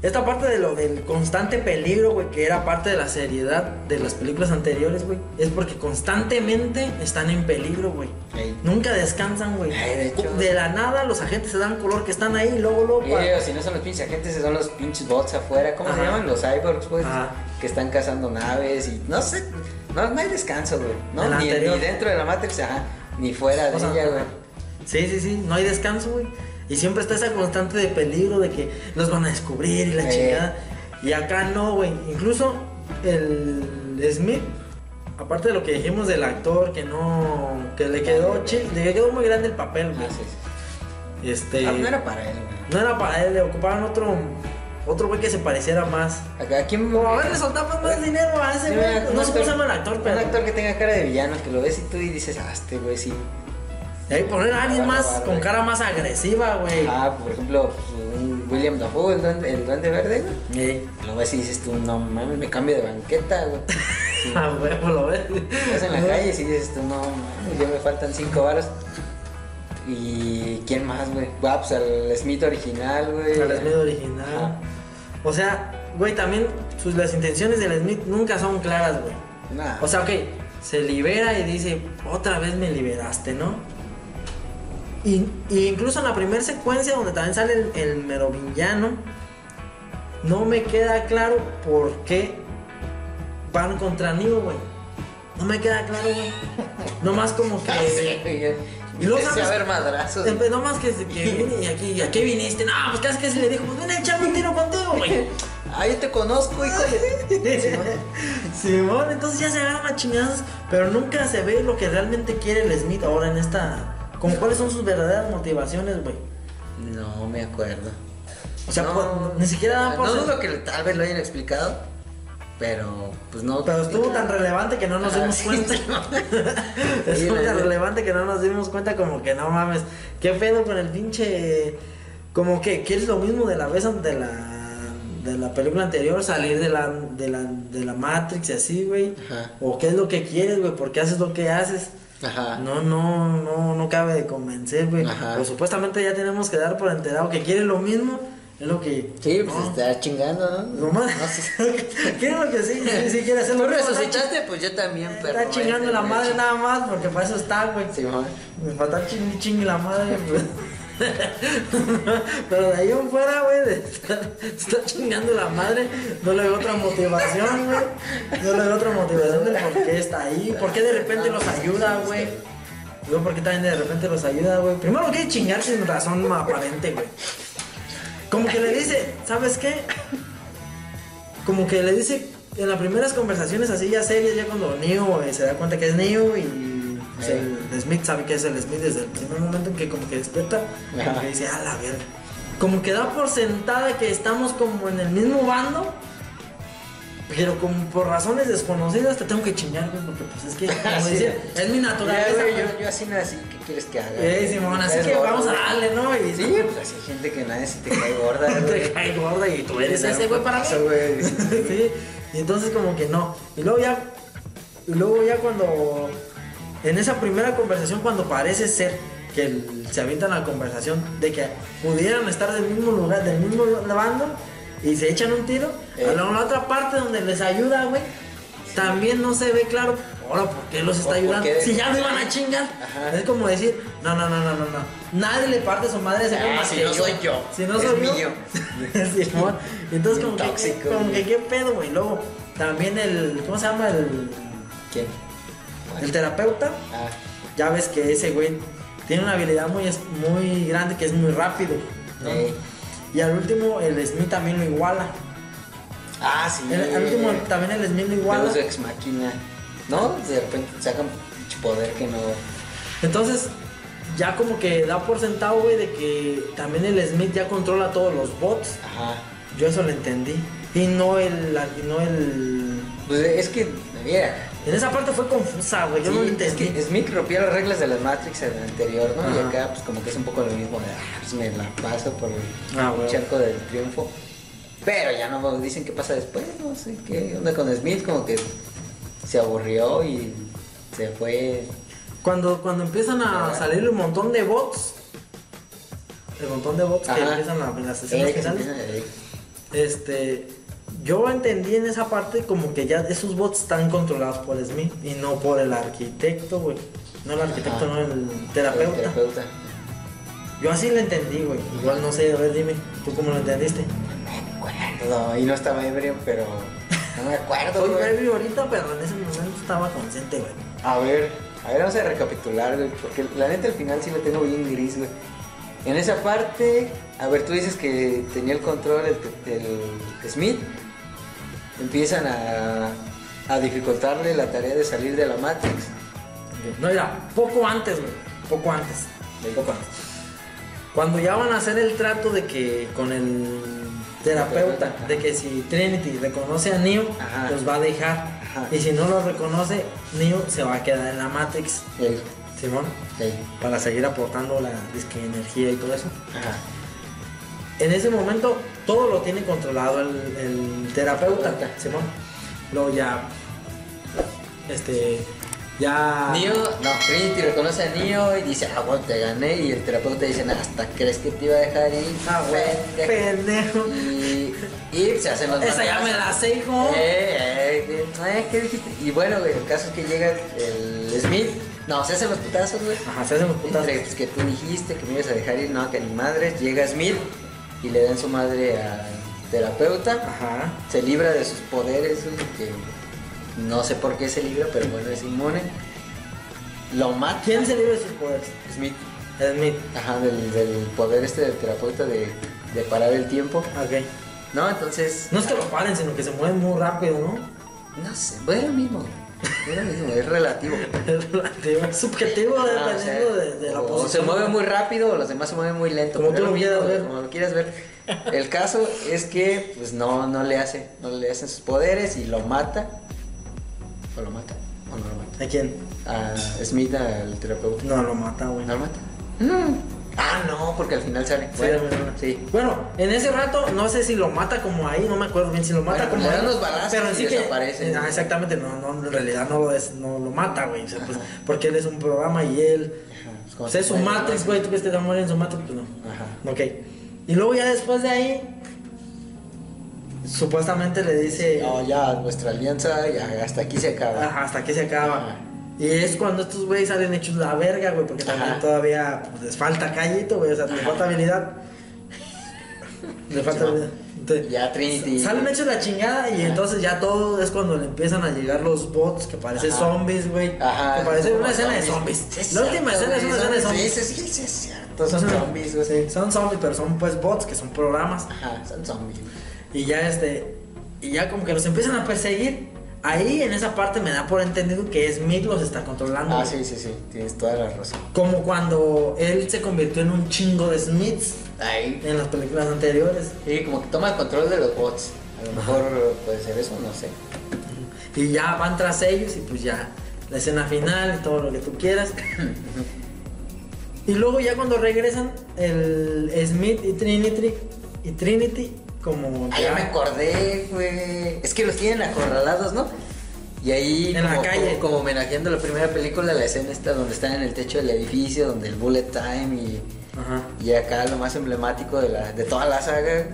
esta parte de lo del constante peligro, güey, que era parte de la seriedad de las películas anteriores, güey, es porque constantemente están en peligro, güey. Ey. Nunca descansan, güey. De. De la nada los agentes se dan color que están ahí y luego, luego. si no son los pinches agentes, son los pinches bots afuera. ¿Cómo se llaman? Los cyborgs. Ajá. Que están cazando naves y no sé. No, no hay descanso, güey. ¿no? Ni, dentro de la Matrix, ajá. Ni fuera de O sea, ella, güey. Sí, sí, sí, no hay descanso, güey. Y siempre está esa constante de peligro de que los van a descubrir y la Eh. chingada. Y acá no, güey. Incluso el Smith, aparte de lo que dijimos del actor, que no. que le quedó chi- le quedó muy grande el papel, güey. Ah, sí, sí. Este. Ah, no era para él, güey. no era para él, le ocupaban otro. otro güey que se pareciera más. ¿quién Como a ver, le soltamos más dinero a ese güey. No sé cómo se llama el actor, pero. Un actor que tenga cara de villano, que lo ves y tú y dices, ah, este güey sí. Y ahí poner a alguien más barba. con cara más agresiva, güey. Ah, por ejemplo, un William Dafoe, el duende, el duende verde, güey. Sí. Lo ves y dices tú, no mames, me cambio de banqueta, güey. Sí. Ah, güey, pues lo ves. Vas en la calle y dices tú, no mames, ya me faltan cinco varos. ¿Y quién más, güey? Ah, pues al Smith original, güey. Al Smith original. O sea, güey, también sus, las intenciones del Smith nunca son claras, güey. Nah. O sea, ok, se libera y dice, otra vez me liberaste, ¿no? Y, y incluso en la primera secuencia donde también sale el, el merovingiano, no me queda claro por qué van contra Neo, güey. No me queda claro, güey. Nomás como que. Y luego sabes, a ver madrazos. No más que, que y aquí, ¿y a qué viniste? No, pues casi que se le dijo, pues ven a echarme un tiro contigo, güey. Ah, yo te conozco, hijo de. Simón, entonces ya se agarran a chingadas, pero nunca se ve lo que realmente quiere el Smith ahora en esta. Como cuáles son sus verdaderas motivaciones, güey. No me acuerdo. O sea, pues, ni siquiera da por. No dudo que tal vez lo hayan explicado. Pero, pues no. Pero estuvo tan relevante que no nos dimos cuenta. estuvo tan relevante que no nos dimos cuenta, como que no mames. ¿Qué pedo con el pinche.? Como que quieres lo mismo de la vez de la. De la película anterior, salir de la, de la, de la Matrix y así, güey. O qué es lo que quieres, güey, porque haces lo que haces. Ajá. No, no, no, no cabe de convencer, güey. Pues supuestamente ya tenemos que dar por enterado que quieres lo mismo es lo que. Sí, pues está chingando, ¿no? No más. ¿Qué es lo que sí? Si sí, quiere hacerlo. Tú resucitaste, pues yo también, pero. Está chingando la madre nada más, porque para eso está, güey. Sí, Me falta chingue chingue la madre, pues. Pero de ahí en fuera, güey, está chingando la madre, no le veo otra motivación, güey. No le veo otra motivación del por qué está ahí, por qué de repente los ayuda, güey. Luego, por qué también de repente los ayuda, güey. Primero que chingar sin razón aparente, güey. Como que le dice, ¿sabes qué? Como que le dice en las primeras conversaciones así ya serias, ya cuando Neo se da cuenta que es Neo y pues, el, Smith sabe que es el Smith desde el primer momento en que como que despierta, como que dice, a la verga. Como que da por sentada que estamos como en el mismo bando, pero como por razones desconocidas te tengo que chingar, güey, porque pues es que, como dice, es mi naturaleza. yo, yo, así nací, ¿qué quieres que haga? Eh, Simón, así que vamos a darle, ¿no? Y, sí, pues hay gente que nadie se te cae gorda, te cae gorda y tú eres ese güey para mí. güey. sí, y entonces como que no. Y luego ya, y luego ya cuando, en esa primera conversación cuando parece ser que se avientan la conversación de que pudieran estar del mismo lugar, del mismo bando, y se echan un tiro. A la, otra parte donde les ayuda, güey, también no se ve claro. Ahora, ¿por qué los está ayudando? Si ya me iban a chingar. Es como decir, no, no, no, no, no, no. Nadie le parte a su madre ese ah, si no soy yo. Si no soy yo. Entonces, como que, como que, ¿qué pedo, güey? Luego, también el, ¿cómo se llama? El... ¿Quién? El terapeuta. Ah. Ya ves que ese güey tiene una habilidad muy, muy grande que es muy rápido. ¿no? Y al último, el Smith también lo iguala. Ah, sí. al último, también el Smith lo iguala. Pero ex máquina. ¿No? De repente sacan poder que no. Entonces, ya como que da por sentado, güey, de que también el Smith ya controla todos los bots. Ajá. Yo eso lo entendí. Y no el. No el... Pues es que, mira, en esa parte fue confusa, güey. Yo no entendí. Es que Smith rompía las reglas de la Matrix en el anterior, ¿no? Y acá, pues como que es un poco lo mismo. De, ah, pues me la paso por el ah, charco del triunfo. Pero ya no dicen qué pasa después, no sé qué onda con Smith, como que se aburrió y se fue. Cuando, cuando empiezan a salir un montón de bots, el montón de bots que empiezan a, en las escenas finales, este yo entendí en esa parte como que ya esos bots están controlados por Smith y no por el arquitecto, güey. No el arquitecto, no el terapeuta. Yo así lo entendí, güey. Igual no sé, a ver, dime, ¿tú cómo lo entendiste? No me acuerdo, y no estaba ebrio, pero no me acuerdo. Soy ebrio ahorita, pero en ese momento estaba consciente, güey. A ver, a ver, vamos a recapitular, güey, porque la neta al final sí lo tengo bien gris, güey. En esa parte, a ver, tú dices que tenía el control el, el Smith empiezan a, a dificultarle la tarea de salir de la Matrix. No, era poco antes, güey. Poco antes. Poco antes. Cuando ya van a hacer el trato de que con el terapeuta, de que si Trinity reconoce a Neo, los va a dejar. Y si no lo reconoce, Neo se va a quedar en la Matrix. Simón. Para seguir aportando la disque energía y todo eso. Ajá en ese momento todo lo tiene controlado el, terapeuta, Simón. Luego ya, este, ya... Neo, no, Trinity reconoce a Neo y dice, ah, bueno, te gané. Y el terapeuta dice, hasta crees que te iba a dejar ir. Ah, pendejo. Y, y se hacen los Esa ya me la sé, hijo. Eh, eh, eh, ¿qué dijiste? Y bueno, güey, el caso es que llega el Smith. No, se hacen los putazos, güey. Ajá, se hacen los putazos. Pues, que tú dijiste que me ibas a dejar ir, no, que ni madre. Llega Smith y le dan su madre al terapeuta. Ajá. Se libra de sus poderes, que no sé por qué se libra, pero bueno, es inmune. Lo mata ¿Quién se libre de sus poderes? Smith. Smith. Ajá, del, del poder este del terapeuta de, de parar el tiempo. Ok. No, entonces. No es que lo paren, sino que se mueven muy rápido, ¿no? No sé, pues es lo mismo. Es lo mismo, es relativo. Es relativo, es subjetivo Ah, o sea, de, de la o posición. se mueve muy rápido o los demás se mueven muy lento. Como tú lo quieras ver. Como lo quieras ver. El caso es que pues no, no le hace, no le hacen sus poderes y lo mata. ¿O lo mata? ¿O no lo mata? ¿A quién? A Smith, al terapeuta. No, lo mata, güey. ¿No lo mata? Ah, no, porque al final sale. Sí, Bueno, bueno, bueno. sí. Bueno, en ese rato, no sé si lo mata como ahí, no me acuerdo bien si lo mata Bueno, como ahí. los balazos pero sí que. desaparece. Ah, exactamente, no, no, en realidad no lo, es, no lo mata, güey. O sea, pues, porque él es un programa y él. Ajá, Pues es su muere, Matrix, ¿no? güey. ¿Tú que te morir en su Matrix? Pues no. Ajá. Ok. Y luego ya después de ahí. Supuestamente le dice. No, ya, nuestra alianza, ya, hasta aquí se acaba. Ajá, hasta que se acaba. Ajá. Y es cuando estos güeyes salen hechos la verga, güey, porque también Ajá. todavía pues, les falta callito, güey, o sea, les falta habilidad. Le falta Sí, habilidad. Entonces, Ya Trinity. Salen hechos la chingada y Ajá. entonces ya todo es cuando le empiezan a llegar los bots que parecen zombies, güey. Ajá. Que parecen como una escena de zombies. Sí, es la última escena es una escena de zombies. Sí, sí, sí, es cierto. Son zombies, güey. Sí, son zombies, pero son pues bots que son programas. Ajá, son zombies. Y ya este. Y ya como que los empiezan a perseguir. Ahí en esa parte me da por entendido que Smith los está controlando. Ah, sí, sí, sí, tienes toda la razón. Como cuando él se convirtió en un chingo de Smiths Ahí. en las películas anteriores. Sí, como que toma el control de los bots. A lo mejor puede ser eso, no sé. Y ya van tras ellos y pues ya la escena final y todo lo que tú quieras. y luego ya cuando regresan el Smith y Trinity y Trinity como Ah, ya me acordé, güey. Es que los tienen acorralados, ¿no? Y ahí, En la como, calle. como, como homenajeando la primera película, la escena esta donde están en el techo del edificio, donde el bullet time y, Ajá. y acá lo más emblemático de, la, de toda la saga,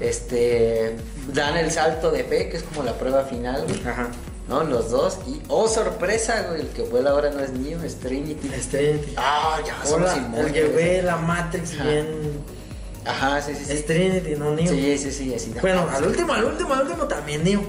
este, dan el salto de fe, que es como la prueba final, güey, Ajá. ¿no? Los dos, y, oh, sorpresa, güey, el que vuela ahora no es Neo, es Trinity. Es Trinity. Ah, ya somos Hola, inmunes, el que ve la Matrix Ajá. bien Ajá, sí, sí, sí. es Trinity, no Neo. Sí, sí, sí, así. Bueno, al último, al último, al último también Neo.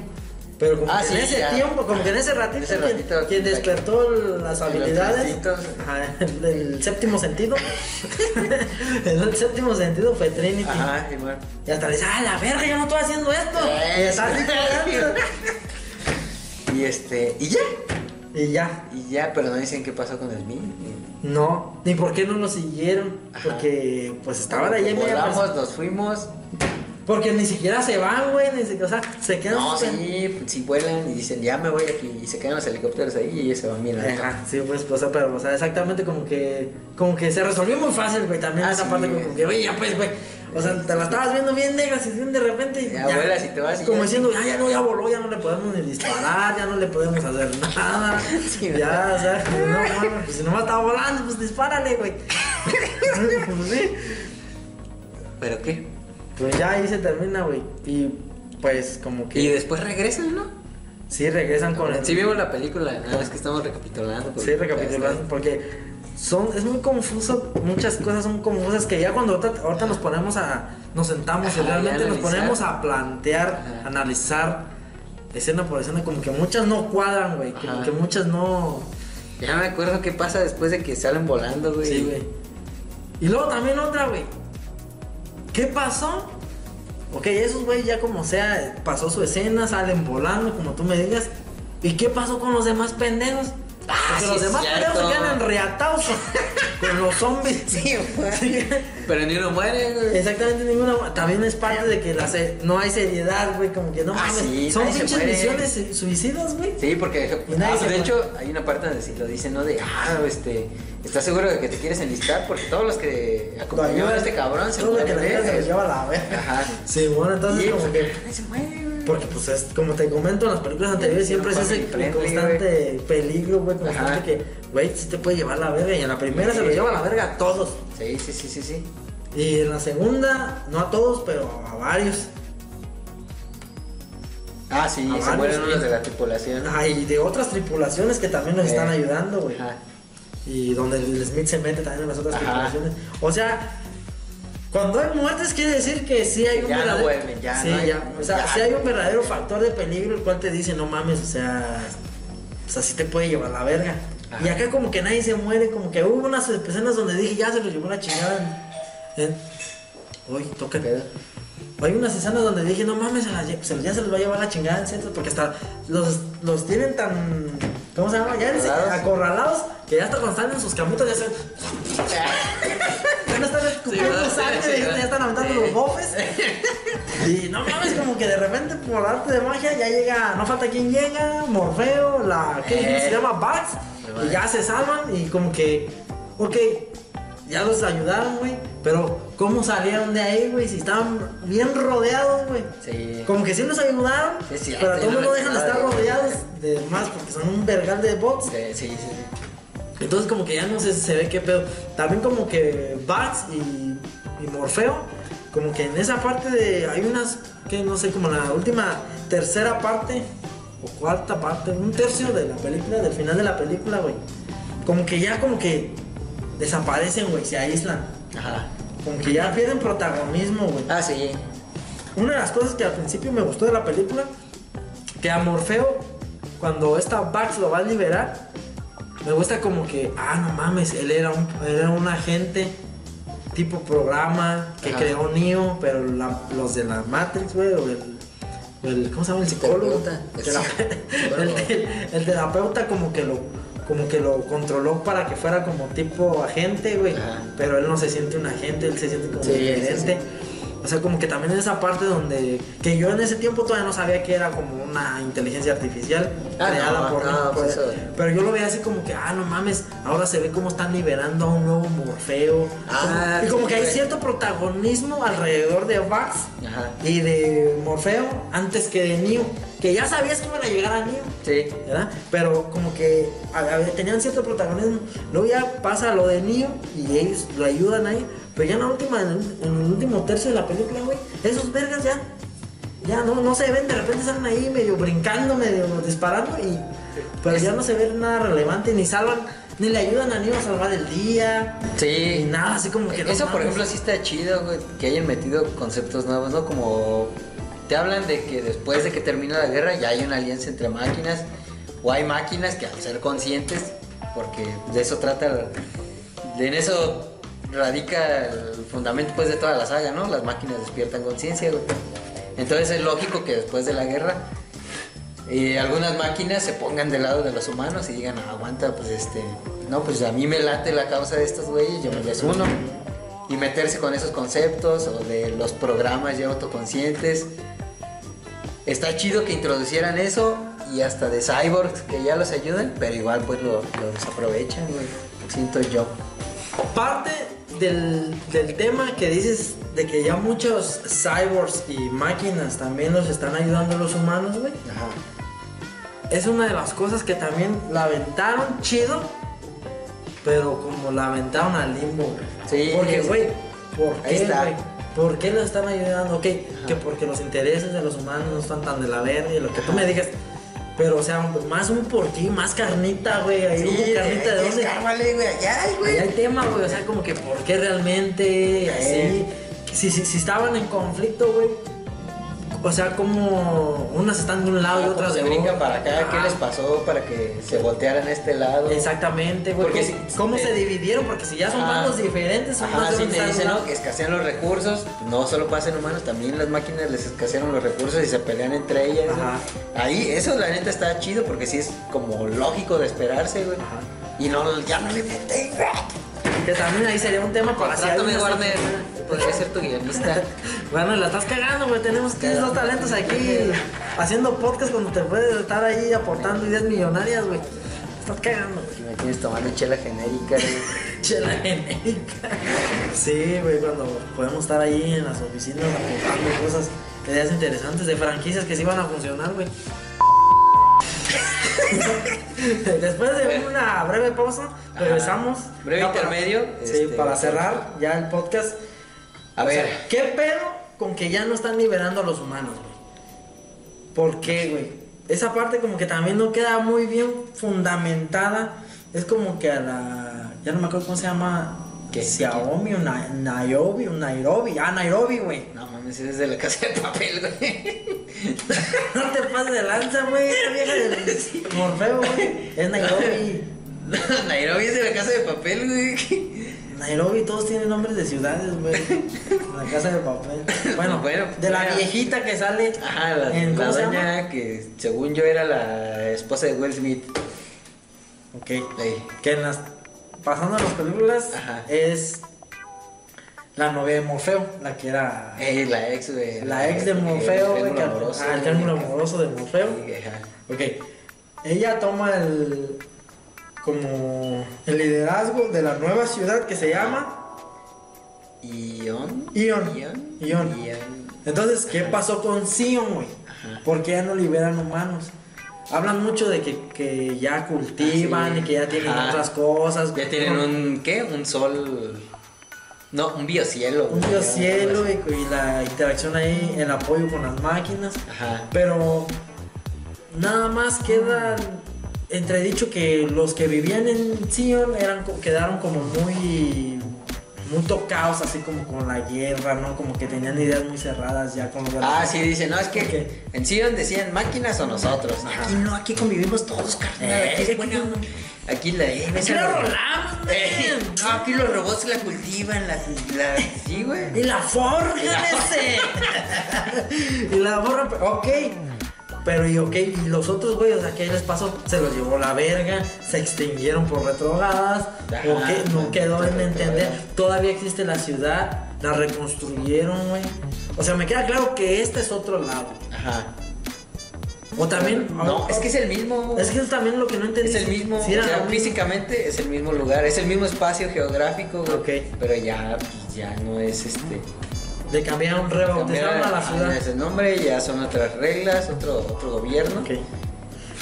Pero como Ah, que sí, en ese ya. tiempo, como que en ese ratito, ese quien- ratito, quien, despertó las habilidades, instintos. ajá, el, el séptimo sentido, el séptimo sentido fue Trinity. Ajá, y bueno. Y hasta le dice, ah, la verga, yo no estoy haciendo esto. Eh, y está así cagando. Y este, y ya. Y ya, Y ya, pero no dicen qué pasó con el mío. No, ni por qué no lo siguieron, porque pues estaban ahí en Volamos, nos fuimos. Porque ni siquiera se van, güey, ni siquiera, o sea, se quedan No, suspen- sí, sí vuelan y dicen, ya me voy aquí. Y se quedan los helicópteros ahí y ellos se van. Ajá, sí, pues, pues, pero, o sea, exactamente como que, como que se resolvió muy fácil, güey, también Ah, esa sí, parte como que, güey, ya pues, güey, o sea, te la estabas viendo bien negra, y de repente, y Ya vuelas y te vas como ya. diciendo, ya, ya no, ya voló, ya no le podemos ni disparar, ya no le podemos hacer nada, Sí, ya, o sea, no, mames, pues si nomás estaba volando, pues dispárale, güey, pues sí, ¿Pero qué? pues ya ahí se termina, güey, y pues como que, Y después regresan, ¿no? sí regresan con el, Sí vimos la película, nada más que estamos recapitulando. Sí, recapitulando, porque son, es muy confuso, muchas cosas son confusas que ya cuando ahorita, ahorita nos ponemos a, nos sentamos y realmente nos ponemos a plantear, Ajá. analizar escena por escena, como que muchas no cuadran, güey, como Ajá. que muchas no... Ya me acuerdo qué pasa después de que salen volando, güey. Sí, güey. Y luego también otra, güey. ¿Qué pasó? Ok, esos güey ya como sea, pasó su escena, salen volando, como tú me digas. ¿Y qué pasó con los demás pendejos? Ah, Porque sí los demás pendejos se cierto. quedan enriatados con, los zombies. Sí, güey. Pero ni uno muere, güey. Exactamente ninguna. También es parte de que la se- no hay seriedad, güey. Como que no Ah, mames. sí, Son nadie se pinches muere. misiones su- suicidas, güey. Sí, porque Y nadie ah, se de muere. hecho hay una parte donde sí lo dice, ¿no? De, ah, este, ¿estás seguro de que te quieres enlistar? Porque todos los que Lo acompañaban ayuda a este cabrón se Todo lo que mueren. la se lo lleva a la verga. Ajá. Sí, bueno, entonces Y, como pues, que. nadie se muere, güey. Porque pues es como te comento en las películas anteriores siempre es ese constante peligro, güey, constante que, güey, sí te puede llevar la verga y en la primera se lo lleva la verga a todos. Sí, sí, sí, sí, sí. Y en la segunda, no a todos, pero a varios. Ah, sí, A se mueren unos de la tripulación. Ajá, y de otras tripulaciones que también nos Eh, están ayudando, güey. Y donde el Smith se mete también en las otras Ajá. tripulaciones. O sea, Cuando hay muertes quiere decir que sí hay un Ya no verdadero. vuelven, ya sí, no hay- ya. O sea, ya. sí hay un verdadero factor de peligro el cual te dice, no mames, o sea. O sea, sí te puede llevar la verga. Ajá. Y acá como que nadie se muere, como que hubo unas escenas donde dije, ya se lo llevó la chingada. En... Uy, toca. Hay unas escenas donde dije, no mames, se las ya se los va a llevar la chingada en centro, porque hasta los, los tienen tan. ¿Cómo se llama? Ya Acorralados. acorralados, que ya hasta cuando están en sus camitas ya se. No están escupiendo Sí, sangre, sí, ya están aventando los bofes. Y no mames, como que de repente por arte de magia ya llega, no falta quien llega, Morfeo, la. ¿Qué Eh. se llama? Bugs. Y ya se salvan y como que. Ok, ya los ayudaron, güey. Pero, ¿cómo salieron de ahí, güey? Si estaban bien rodeados, güey. Sí. Como que sí los ayudaron, pero a todo yo el no dejan de estar de- rodeados de más porque son un vergal de bots. Sí, sí, sí. Entonces como que ya no sé, se ve qué pedo. También como que Bats y, y Morfeo, como que en esa parte de... Hay unas, que no sé, como la última tercera parte o cuarta parte, un tercio de la película, del final de la película, güey. Como que ya como que desaparecen, güey, se aíslan. Ajá. Como que ya pierden protagonismo, güey. Ah, sí. Una de las cosas que al principio me gustó de la película, que a Morfeo, cuando esta Bax lo va a liberar, me gusta como que, ah, no mames, él era un, era un agente tipo programa que Ajá. creó Neo, pero la- los de la Matrix, güey, o el, ¿cómo se llama? El psicólogo. Terapeuta. El, el- el terapeuta como que lo como que lo controló para que fuera como tipo agente, güey. Pero él no se siente un agente, él se siente como Sí, sí, diferente. O sea, como que también esa parte donde. Que yo en ese tiempo todavía no sabía que era como una inteligencia artificial. Ah, creada no, por no, pues eso- Pero yo lo veía así como que, ah, no mames, ahora se ve cómo están liberando a un nuevo Morfeo. Ah, y como que hay cierto protagonismo alrededor de Vax Ajá. y de Morfeo antes que de Neo. Que ya sabías que iban a llegar a Neo. Sí. ¿verdad? Pero como que a- a tenían cierto protagonismo. Luego ya pasa lo de Neo y ellos lo ayudan ahí. Pero ya en la última, en el, último tercio de la película, güey, esos vergas ya, ya no, no se ven, de repente salen ahí medio brincando, medio disparando y. Pero ya no se ve nada relevante, ni salvan, ni le ayudan a Neo a salvar el día. Sí. Ni nada, así como que no Eso, por ejemplo, sí está chido, güey, que hayan metido conceptos nuevos, ¿no? Como te hablan de que después de que termina la guerra ya hay una alianza entre máquinas, o hay máquinas que al ser conscientes, porque de eso trata, de- en eso radica el fundamento pues de toda la saga, ¿no? Las máquinas despiertan conciencia, güey. Entonces es lógico que después de la guerra eh, algunas máquinas se pongan del lado de los humanos y digan, "Ah, aguanta, pues este, no, pues a mí me late la causa de estos güeyes, yo me les uno. Y meterse con esos conceptos o de los programas ya autoconscientes. Está chido que introducieran eso y hasta de cyborgs que ya los ayudan, pero igual pues lo, lo desaprovechan, güey. Siento yo. Parte del, del tema que dices de que ya muchos cyborgs y máquinas también nos están ayudando los humanos, güey. Ajá. Es una de las cosas que también la aventaron chido, pero como la aventaron al limbo, güey. Sí, Porque, güey, ¿por Ahí qué, está. güey? ¿Por qué lo están ayudando? Ok, que porque los intereses de los humanos no están tan de la verga y lo que tú me digas. Pero, o sea, más un por ti, más carnita, güey. Ahí hubo carnita de dónde. Escárvale, güey, allá hay, Ahí hay tema, güey. O sea, como que por qué realmente así. Si, si, si estaban en conflicto, güey. O sea, como unas están de un lado y otras de brincan otro. para acá, ¿qué les pasó para que se voltearan a este lado? Exactamente, güey. Porque ¿Cómo, si- cómo eh, se dividieron? Porque si ya son Ajá. bandos diferentes, Ajá, unos sí deben te dicen, ¿no? Que escasean los recursos, no solo pasa en humanos, también las máquinas les escasean los recursos y se pelean entre ellas. Ajá. Ahí, eso la neta está chido porque sí es como lógico de esperarse, güey. Ajá. Y no, ya no le meten, güey. Que también ahí sería un tema para Contrátame, una- Warner. Podría ser tu guionista. Bueno, la estás cagando, güey. Tenemos tienes dos talentos aquí haciendo podcast cuando te puedes estar ahí aportando ideas millonarias, güey. Estás cagando, güey. Me tienes tomando chela genérica, güey. Chela genérica. Sí, güey, cuando podemos estar ahí en las oficinas aportando cosas, ideas interesantes de franquicias que sí van a funcionar, güey. Después de una breve pausa, regresamos. Breve Ya para- intermedio, Sí, este, para cerrar ya el podcast. A O ver. sea, ¿qué pedo con que ya no están liberando a los humanos, güey? ¿Por qué, güey? Esa parte como que también no queda muy bien fundamentada. Es como que a la... Ya no me acuerdo cómo se llama ¿Qué? Xiaomi Na- Nairobi o Nairobi. Ah, Nairobi, güey. No mames, es de la casa de papel, güey. No te pases de lanza, güey. Esa vieja de Morfeo, güey. Es Nairobi. Nairobi es de la casa de papel, güey. Nairobi, todos tienen nombres de ciudades, güey. La casa de papel. Bueno, Bueno, de la bueno. viejita que sale. Ajá, la, en, la que según yo era la esposa de Will Smith. Ok. Ahí. Que en las. Pasando en las películas Ajá. es. La novia de Morfeo, la que era. La ex de. la ex de Morfeo, el triángulo amoroso, ah, el güey. triángulo amoroso de Morfeo. Sí, ajá. Ok. Ella toma el. Como. El liderazgo de la nueva ciudad que se llama. Ion. Ion. Ion. Ion. Entonces, ¿qué pasó con Sion, güey? Ajá. ¿Por qué ya no liberan humanos? Hablan mucho de que, que ya cultivan Ah, y que ya tienen Ajá. otras cosas. Ya tienen No, un. ¿Qué? Un sol. No, un biocielo. un biocielo y, y la interacción ahí, el apoyo con las máquinas. Ajá. Pero nada más queda entredicho que los que vivían en Sion eran, quedaron como muy, muy tocados, así como con la guerra, ¿no? Como que tenían ideas muy cerradas ya con los Ah, sí, dice, no, es que Ok. en Sion decían máquinas o nosotros. Ajá. Aquí no, aquí convivimos todos, carnal. Eh, aquí es buena no. onda. Aquí la. Eh, Aquí la los- rolamos, Eh, no, aquí los robots la cultivan, la. la sí, güey. Y la forjan Y la- ese. y la forjan. Ok. Pero y ok, y los otros güey, o sea, ¿qué les pasó? Se los llevó la verga, se extinguieron por retrogadas, o no quedó en entender. Todavía existe la ciudad, la reconstruyeron, güey. O sea, me queda claro que este es otro lado. Ajá. O también. No, es que es el mismo. Es que es también lo que no entendí. Es el mismo, o sea, físicamente es el mismo lugar, es el mismo espacio geográfico. Ok. Pero ya, ya no es este. Le cambiaron, rebautizaron a la cambiar ciudad. ese nombre, ya son otras reglas, otro, otro gobierno. Ok.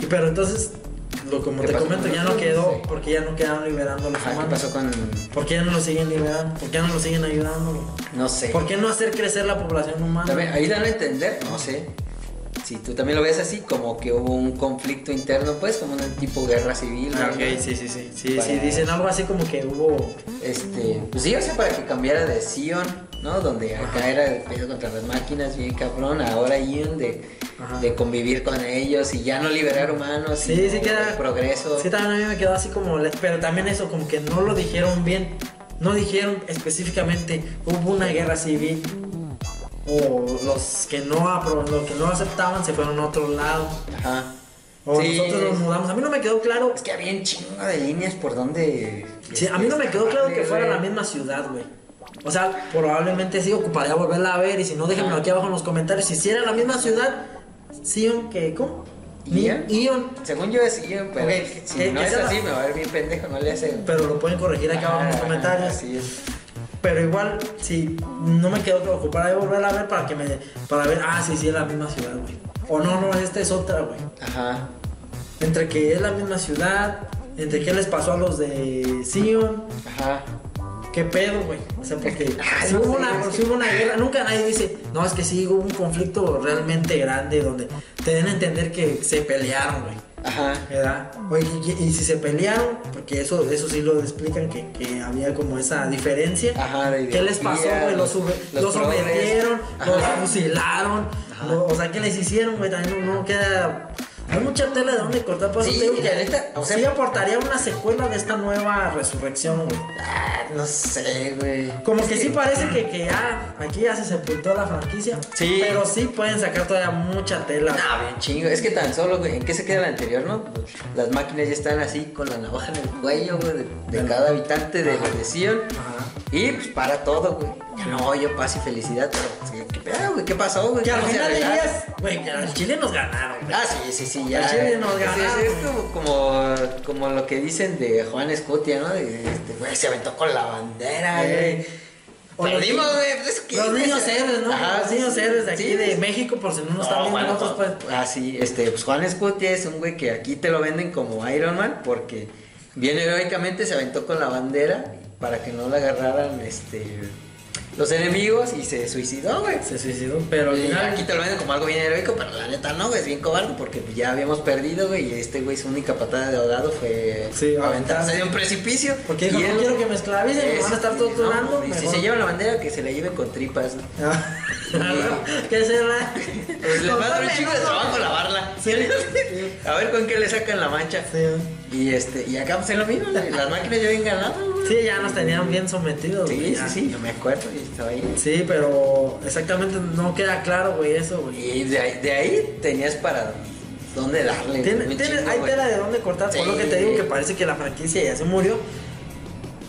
Y pero entonces, lo como ¿Qué te comento, ya no quedó? Sí. porque ya no quedaron liberando a los Ajá, ¿qué humanos. pasó con.? ¿Por qué ya no lo siguen liberando? ¿Por qué ya no lo siguen ayudando? No sé. ¿Por qué no hacer crecer la población humana? También, ahí dan a entender, no sé. Si tú también lo ves así, como que hubo un conflicto interno, pues, como un tipo guerra civil. Ah, ¿no? ok, sí, sí, sí. Sí, Para- sí, dicen algo así como que hubo. Este, pues sí, o sea, para que cambiara de Sion, ¿no? Donde acá Ajá. era el pedo contra las máquinas, bien cabrón, ahora Ion de, Ajá. de convivir con ellos y ya no liberar humanos, Sí, sino sí queda- progreso. Sí, también a mí me quedó así como. Pero también eso, como que no lo dijeron bien. No dijeron específicamente hubo una guerra civil. O los que no, apro- los que no aceptaban se fueron a otro lado. Ajá. O Sí. nosotros nos mudamos. A mí no me quedó claro. Es que había un chingo de líneas por donde. Sí, a mí no me quedó claro que fuera la misma ciudad, güey. O sea, probablemente sí ocuparía volverla a ver. Y si no, déjenmelo Ajá. aquí abajo en los comentarios. Si sí era la misma ciudad, Sion, que ¿cómo? ¿Ion? Ion. Según yo es Ion, pero si que- no es así, me va a ver bien pendejo, no le hace. Pero lo pueden corregir acá abajo en los Ajá, comentarios. Así es. Pero igual, si no me quedó claro, ocuparía volverla a ver para que me. Para ver, ah, sí, sí es la misma ciudad, güey. O no, no, esta es otra, güey. Ajá. Entre que es la misma ciudad, entre qué les pasó a los de Sion. Ajá. ¿Qué pedo, güey? O sea, porque Ah, si hubo, una, si hubo una guerra, nunca nadie dice, no, es que sí hubo un conflicto realmente grande donde te den a entender que se pelearon, güey. Ajá. ¿Verdad? Oye, y, y si se pelearon, porque eso, eso sí lo explican, que, que había como esa diferencia. Ajá, de ¿Qué les pasó, güey? Los, los los sometieron, los fusilaron. Ajá. lo- o sea, ¿qué les hicieron, güey? También no, no queda. Hay mucha tela de dónde cortar. Por eso Sí, que o sea- sí aportaría una secuela de esta nueva resurrección, güey. Ah, no sé, güey. Como Es que sí parece que, que ya aquí ya se sepultó la franquicia. Sí. Pero sí pueden sacar todavía mucha tela. No, bien chingo. Es que tan solo, güey, ¿en qué se queda la anterior, no? Las máquinas ya están así con la navaja en el cuello, güey, de, cada habitante de, de Sion. Ajá. Y pues para todo, güey. No, yo paz y felicidad, pero pues, ¿qué, pedo, güey? ¿Qué pasó, güey? Que al ¿Cómo se final arreglaron? dirías, güey, que al Chile nos ganaron, güey. Ah, sí, sí, sí, ya. Al Chile nos ganaron. es como, como, lo que dicen de Juan Escutia, ¿no? De, este, güey, se aventó con la bandera, güey. Perdimos, güey. Pues. Los niños héroes, ¿no? Ajá, los niños héroes de aquí Sí, de. México, por si no nos No, están viendo nosotros, pues. Ah, sí, este, pues Juan Escutia es un güey que aquí te lo venden como Iron Man porque bien heroicamente se aventó con la bandera para que no la agarraran, este, los enemigos y se suicidó, güey. Se suicidó, pero al Y final. aquí te lo venden como algo bien heroico, pero la neta no, güey, es bien cobarde porque ya habíamos perdido, güey, y este güey su única patada de ahogado fue Sí, aventarse de un precipicio. Porque y dijo, él- no quiero que me esclavicen, me van a estar torturando. no, y si mejor". se lleva la bandera, que se la lleve con tripas. ¿no? Ah, ¿Qué será? Pues le va a dar un chingo de trabajo lavarla. Sí. A ver con qué le sacan la mancha. Sí, Y este, y acá pues es lo mismo, güey, las máquinas ya bien ganadas, güey. Sí, ya nos tenían bien sometidos. güey, Sí, ya. sí, sí, yo me acuerdo y Sí, pero exactamente no queda claro, güey, eso, güey. Y de ahí, de ahí tenías para dónde darle. Chingo, hay güey. tela de dónde cortar, por lo que Sí. te digo que parece que la franquicia ya se murió.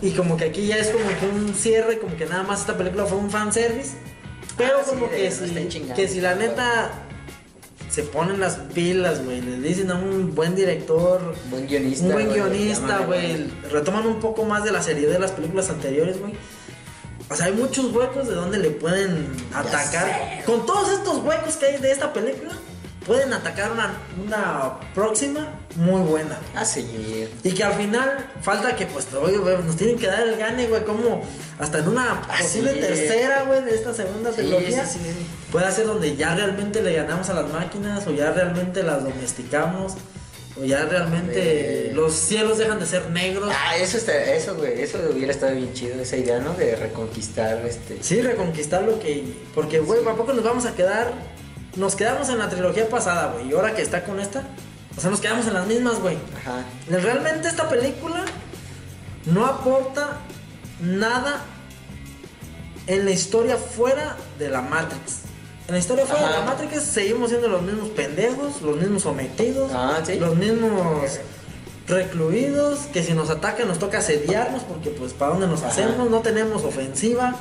Y como que aquí ya es como que un cierre, como que nada más esta película fue un fanservice. Pero Ah, sí, como que, no si, chingando. que si la neta se ponen las pilas, güey, le dicen a un buen director, Buen guionista. un buen guionista, güey, retoman un poco más de la seriedad de las películas anteriores, güey. O sea, hay muchos huecos de donde le pueden atacar. Con todos estos huecos que hay de esta película, pueden atacar una, una próxima muy buena. A seguir. Y que al final falta que pues oye, güey, nos tienen que dar el gane, güey, como hasta en una Así posible es. tercera, güey, de esta segunda Sí, trilogía. sí, sí, sí. Puede ser donde ya realmente le ganamos a las máquinas o ya realmente las domesticamos o ya realmente los cielos dejan de ser negros. Ah, eso está, eso, güey, eso hubiera estado bien chido, esa idea, ¿no? De reconquistar este. Sí, reconquistar lo que porque güey, ¿a poco nos vamos a quedar nos quedamos en la trilogía pasada, güey, y ahora que está con esta, o sea, nos quedamos en las mismas, güey. Ajá. Realmente esta película no aporta nada en la historia fuera de la Matrix. En la historia fuera de la Matrix seguimos siendo los mismos pendejos, los mismos sometidos, Ah, sí. los mismos recluidos, que si nos atacan nos toca asediarnos porque pues para dónde nos Ajá. hacemos, no tenemos ofensiva,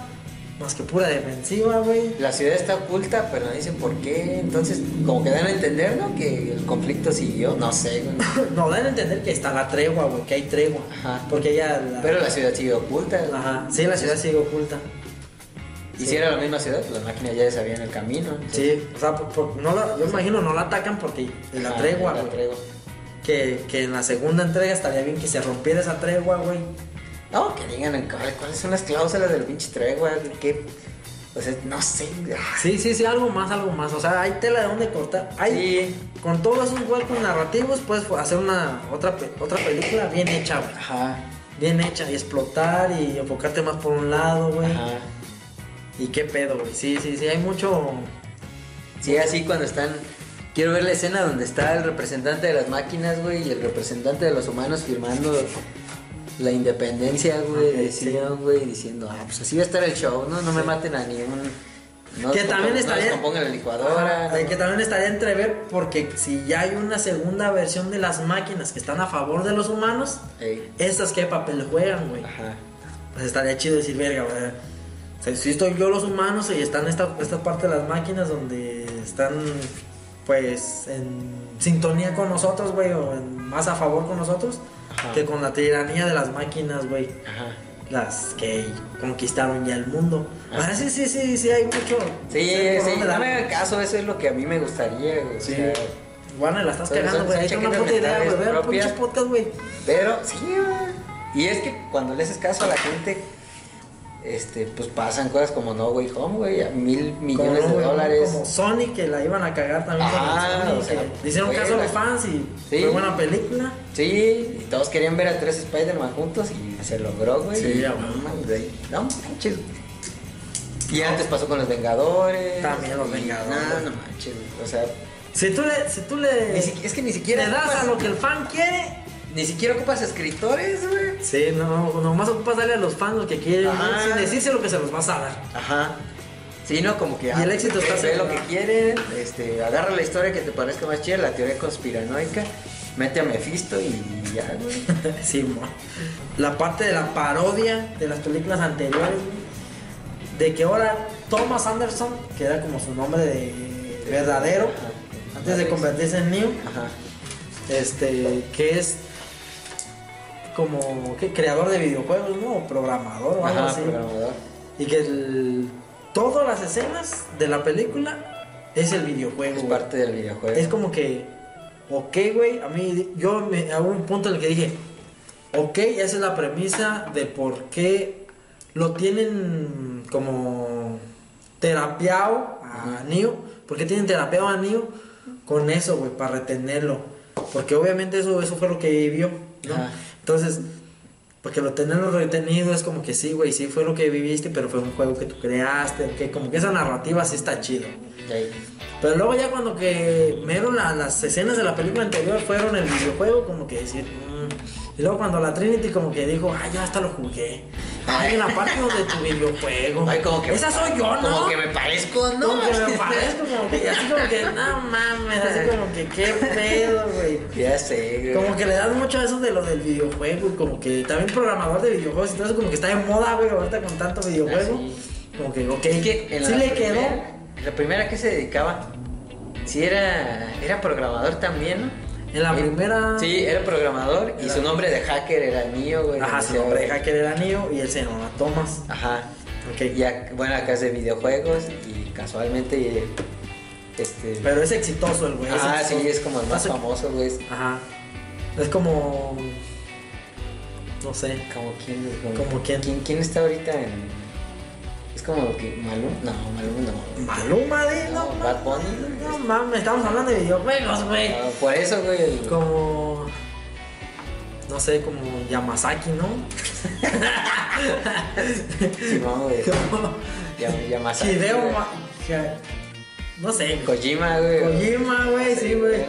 más que pura defensiva, güey. La ciudad está oculta, pero no dicen por qué. Entonces, como que dan a entender, ¿no? Que el conflicto siguió. No sé, güey. No, dan a entender que está la tregua, güey, que hay tregua. Ajá. Porque ya la... Pero la ciudad sigue oculta. Ajá, sí, la ciudad sigue oculta. Y si era la misma ciudad, pues las máquinas ya sabían el camino. entonces- Sí, o sea, por- por- no la- yo imagino no la atacan porque de la tregua, la tregua. Que, que en la segunda entrega estaría bien que se rompiera esa tregua, güey. No, que digan en cuál- cuáles son las cláusulas del pinche tregua. ¿Qué? O sea, no sé. Sí, sí, sí, algo más, algo más. O sea, hay tela de dónde cortar. Hay, Sí. Con todos esos huecos narrativos puedes hacer una otra, otra película bien hecha, güey. Ajá. Bien hecha y explotar y enfocarte más por un lado, güey. Ajá. Y qué pedo, güey. Sí, sí, sí, hay mucho... Sí, así cuando están. Quiero ver la escena donde está el representante de las máquinas, güey, y el representante de los humanos firmando la independencia, güey, Ok, de sí. Sion, güey, diciendo, ah, pues así va a estar el show, ¿no? No me maten a ningún. No que también no estaría... descompongan la licuadora. Ajá, ¿no? Que también estaría entrever porque si ya hay una segunda versión de las máquinas que están a favor de los humanos, Ey, estas qué papel juegan, güey. Ajá. Pues estaría chido decir, verga, güey. O sea, si estoy yo los humanos y están esta, esta parte de las máquinas donde están pues en sintonía con nosotros, güey, o en- más a favor con nosotros Ajá. que con la tiranía de las máquinas, güey. Ajá. Las que conquistaron ya el mundo. Ajá. Ah, sí, sí, sí, sí, hay mucho. Sí, sí, dónde no darle. me hagan caso, eso es lo que a mí me gustaría, güey. o Sí. sea, Bueno, la estás cagando, güey. tengo una puta idea, güey. mentales Ve el propias. pinche podcast, güey. Pero sí, güey. Y es que cuando le haces caso a la gente, este, pues pasan cosas como No Way Home, güey, a mil millones Como, de dólares. Como Sonic, que la iban a cagar también el Sonic, o sea, que le hicieron caso a los fans y Sí. fue buena película. Sí, y todos querían ver a tres Spider-Man juntos y se logró, güey. Sí, y, ya, no güey. no manches. Y antes pasó con los Vengadores. También los Vengadores. No, no manches, güey, o sea, Si tú le, si tú le, ni es que ni siquiera le das ocupas- a lo que el fan quiere, ni siquiera ocupas escritores, güey. sí, no, nomás ocupas darle a los fans lo que quieren, Ajá. sin decirse lo que se los vas a dar. Ajá. Sí, no, como que. Y el éxito está Ve lo asegurado. que quieren, este, agarra la historia que te parezca más chida, la teoría conspiranoica, mete a Mephisto y ya, güey. sí, mo. La parte de la parodia de las películas anteriores, güey, de que ahora Thomas Anderson, que era como su nombre de verdadero, Ajá. antes de convertirse en Neo, Ajá. este, que es como que creador de videojuegos, ¿no? Programador o algo Ajá, así. programador. Y que el- todas las escenas de la película es el videojuego. Es parte del videojuego. Es como que, ok, güey, a mí, yo me hago un punto en el que dije, ok, esa es la premisa de por qué lo tienen como terapiado a Neo. ¿Por qué tienen terapiado a Neo? Con eso, güey, para retenerlo. Porque obviamente eso, eso fue lo que vivió, ¿no? Ajá. Entonces, porque lo tenerlo retenido es como que sí, güey, sí fue lo que viviste, pero fue un juego que tú creaste, que como que esa narrativa sí está chido. Pero luego ya cuando que vieron la- las escenas de la película anterior fueron el videojuego, como que decir... mm. Y luego cuando la Trinity como que dijo, ay, yo hasta lo jugué. Ay, en la parte donde tu videojuego. Ay, como que. Esa soy yo, ¿no? Como que me parezco, ¿no? Como que me parezco, como que así como que, no mames, así como que qué pedo, güey. Ya sé, güey. Como que le dan mucho a eso de lo del videojuego, como que también programador de videojuegos y todo eso, como que está de moda, güey, ahorita con tanto videojuego. Ah, sí. Como que, ok, Es que en sí la le primera- quedó. La primera que se dedicaba, sí era, era programador también, ¿no? En la Eh, primera. Sí, era programador y su nombre de hacker era Neo, güey. Ajá, su nombre de hacker era Neo y él se llamaba Thomas. Ajá. Ok. Y bueno, acá de videojuegos y casualmente, este... Pero es exitoso el güey. ah, sí, es como el más Hace- famoso, güey. Ajá. Es como. No sé. Como quién, ¿Como quién? quién. ¿Quién está ahorita en...? Como que Malum, no, Malum no. Maluma, di, no, No, Bad Bunny. No mames, estamos hablando de videojuegos, güey. Ah, por eso, güey. Como. No sé, como Yamazaki, ¿no? Simón, güey. Como. Ya- Yamazaki, Hideo. Ma- No sé. Kojima, güey. Kojima, güey, sí, güey.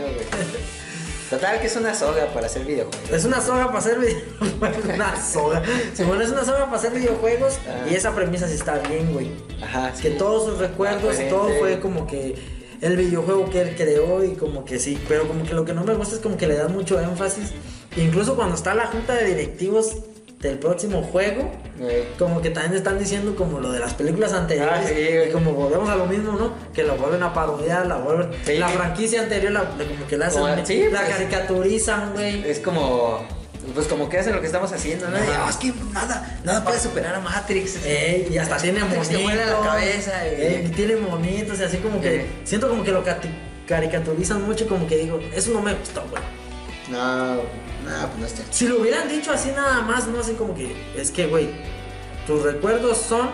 Total que es una soga para hacer videojuegos. Es una soga para hacer videojuegos. Una soga. Simón, es una soga para hacer videojuegos. Ah. Y esa premisa sí está bien, güey. Ajá. Que sí. todos sus recuerdos, todo fue como que el videojuego que él creó y como que sí. Pero como que lo que no me gusta es como que le dan mucho énfasis. Incluso cuando está la junta de directivos del próximo juego, Güey. como que también están diciendo como lo de las películas anteriores. Ah, sí, y como volvemos a lo mismo, ¿no? Que lo vuelven a parodiar, la vuelven. Sí. La franquicia anterior, la, como que la hacen. Como- sí, la pues. caricaturizan, güey. Es como. Pues como que hacen lo que estamos haciendo, ¿no? "Ah, es que nada, nada puede superar a Matrix. Ey, y hasta tiene monitos. la cabeza, Ey, y tiene monitos y así como que. Eh. Siento como que lo caricaturizan mucho como que digo, eso no me gustó, güey. No, no, pues no está. Si lo hubieran dicho así nada más, no así como que. Es que, güey, tus recuerdos son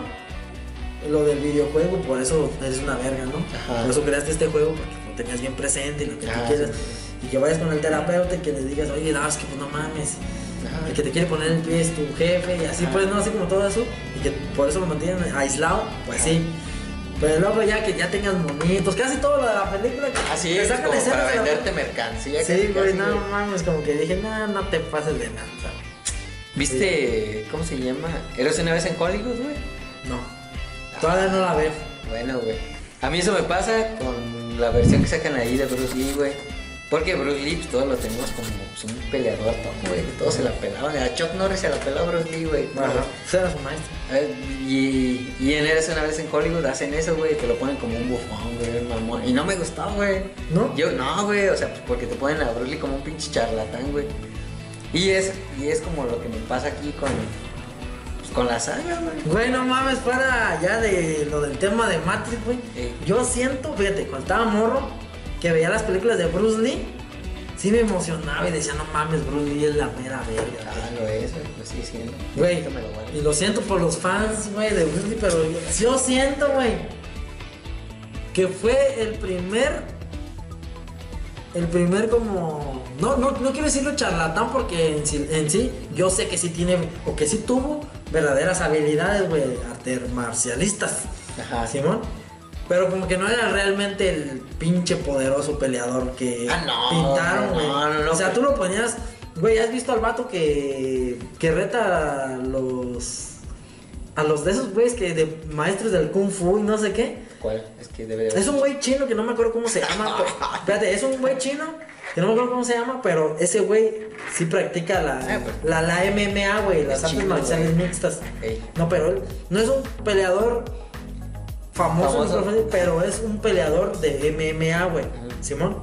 lo del videojuego, por eso eres una verga, ¿no? Ajá. Por eso creaste este juego, porque lo tenías bien presente y lo que Ah, tú quieras. sí. Y que vayas con el terapeuta y que le digas, oye, no, es que pues no mames. Ajá. El que te quiere poner el pie es tu jefe y así Ajá. pues, no, así como todo eso. Y que por eso lo mantienen aislado, pues sí. Pero luego ya que ya tengas monitos, casi todo lo de la película. que Así te es sacan como escenas para de la- venderte mercancía. Sí, güey, no güey. mames, como que dije, no, no te pases de nada. ¿Viste cómo se llama? ¿Eres una vez en Hollywood, güey? No, todavía no la veo. Bueno, güey. A mí eso me pasa con la versión que sacan ahí de Bruce Lee, güey. Porque Bruce Lee, pues, todos lo tenemos como pues, un peleador, todo, güey. Todos se la pelaban. A Chuck Norris se la peló a Bruce Lee, güey. Ajá, era su maestro. Eh, Y, y en Eres una vez en Hollywood hacen eso, güey, te lo ponen como un bufón, güey, un mamón. Y no me gustó, güey. ¿No? Yo, no, güey, o sea, pues porque te ponen a Bruce Lee como un pinche charlatán, güey. Y es, y es como lo que me pasa aquí con, pues, con la saga, güey. Güey, no mames, para ya de lo del tema de Matrix, güey. Eh. Yo siento, fíjate, cuando estaba morro, que veía las películas de Bruce Lee, sí me emocionaba y decía, no mames, Bruce Lee es la mera verga. Ah, lo es, güey, me lo guardo. y lo siento por los fans, güey, de Bruce Lee, pero yo, yo siento, güey, que fue el primer, el primer como, no, no, no quiero decirlo charlatán porque en sí, en sí, yo sé que sí tiene, o que sí tuvo verdaderas habilidades, güey, arte marcialistas. Ajá. Simón. Pero como que no era realmente el pinche poderoso peleador que Ah, no, pintaron, güey. no, no, no, o sea, tú lo ponías, güey, ¿has visto al vato que que reta a los a los de esos güeyes que de maestros del kung fu y no sé qué? ¿Cuál? Es que debe de Es un güey chino que no me acuerdo cómo se llama. pero- espérate, es un güey chino que no me acuerdo cómo se llama, pero ese güey sí practica la, Ah, pues. la, la MMA, güey, las Es artes marciales mixtas. No, pero él no es un peleador famoso, Famoso. pero es un peleador de MMA, güey. Simón.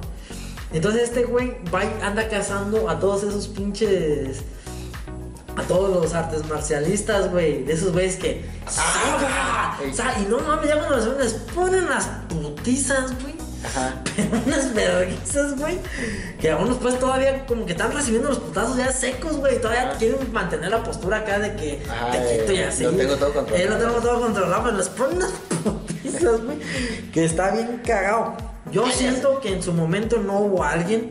Entonces este güey va y anda cazando a todos esos pinches. A todos los artes marcialistas, güey. De esos güeyes que. ¡Salga! Ey. Sa- Y no mames, ya cuando los ponen las putizas, güey. Ajá. Pero unas vergüenzas, güey. Que a unos pues todavía como que están recibiendo los putazos ya secos, güey. Todavía Ajá. quieren mantener la postura acá de que Ajá, te quito y eh, así. lo tengo todo controlado. Eh, lo tengo todo controlado, pero les ponen unas putizas, güey. Que está bien cagado. Yo siento que en su momento no hubo alguien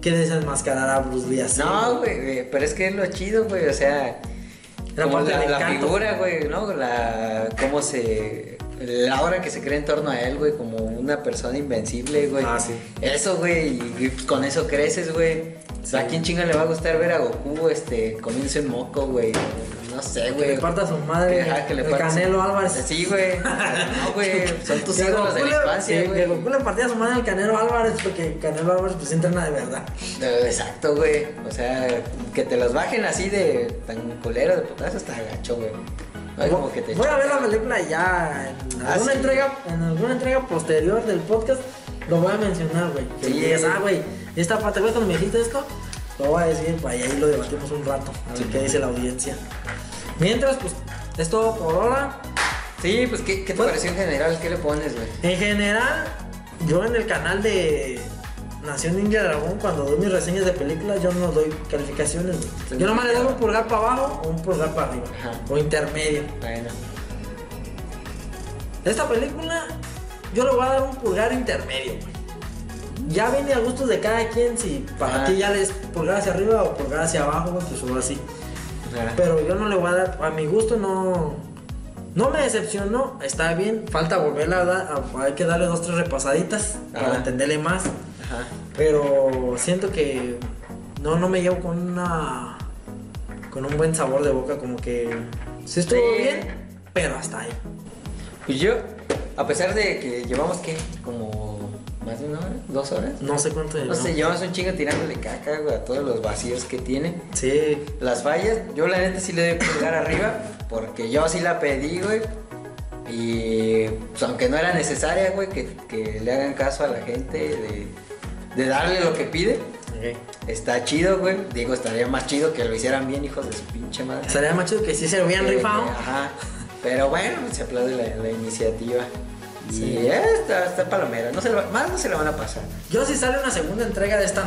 que desenmascarara a Bruce Lee así. No, güey, pero es que es lo chido, güey, o sea, la, la encanto. figura, güey, ¿no? La, cómo se, la aura que se crea en torno a él, güey, como una persona invencible, güey. Ah, sí. Eso, güey, y, con eso creces, güey. O sea, ¿a quién chinga le va a gustar ver a Goku, este, un moco, güey? No sé, Que güey. le parta a su madre. ajá, que le parta Canelo Álvarez. Sí, güey. No, güey, son tus Que ídolos de la infancia, sí, güey. Que Goku le partía a su madre al Canelo Álvarez porque Canelo Álvarez pues entrena de verdad. Eh, Exacto, güey. O sea, que te los bajen así de tan culero de putazo está gacho, güey. No es como que te Voy a ver la película ya en Ah, alguna sí. entrega, en alguna entrega posterior del podcast lo voy a mencionar, güey. Que Sí. digas, ah, güey, esta parte, güey, cuando me dijiste esto, lo voy a decir, pues y ahí lo debatimos un rato, a ver Sí. qué dice la audiencia. Mientras, pues, es todo por ahora. Sí, pues ¿qué, qué te Bueno. pareció en general? ¿Qué le pones, güey? En general, yo en el canal de Nación Ninja Dragón, cuando doy mis reseñas de películas, yo no doy calificaciones. Yo nomás le doy un pulgar para abajo o un pulgar para arriba. Ajá. O intermedio. Bueno. Esta película, yo le voy a dar un pulgar intermedio, güey. Ya viene a gustos de cada quien, si para Ajá. ti ya le es pulgar hacia arriba o pulgar hacia abajo, güey, pues o así. Ajá. Pero yo no le voy a dar, a mi gusto no. No me decepcionó, está bien. Falta volverla a dar, hay que darle dos, tres repasaditas para entenderle más. Ajá. Pero siento que no, no me llevo con una. con un buen sabor de boca, como que. Sí estuvo Sí. bien, pero hasta ahí. Pues yo, a pesar de que llevamos, ¿qué? Como más de una hora, dos horas. No sé cuánto No sé, llevamos un chingo tirándole caca, güey, a todos los vacíos que tiene. Sí, Las fallas, yo la neta sí le doy pulgar arriba, porque yo sí la pedí, güey. Y pues, aunque no era necesaria, güey, que, que le hagan caso a la gente de, de darle lo que pide, ok. está chido, güey. Digo, estaría más chido que lo hicieran bien, hijos de su pinche madre. Sería más chido que sí se lo hubieran rifado. Ajá. Pero bueno, se aplaude la, la iniciativa. Y Sí. eh, está, está palomera. No se va- más no se le van a pasar. Yo si sale una segunda entrega de esta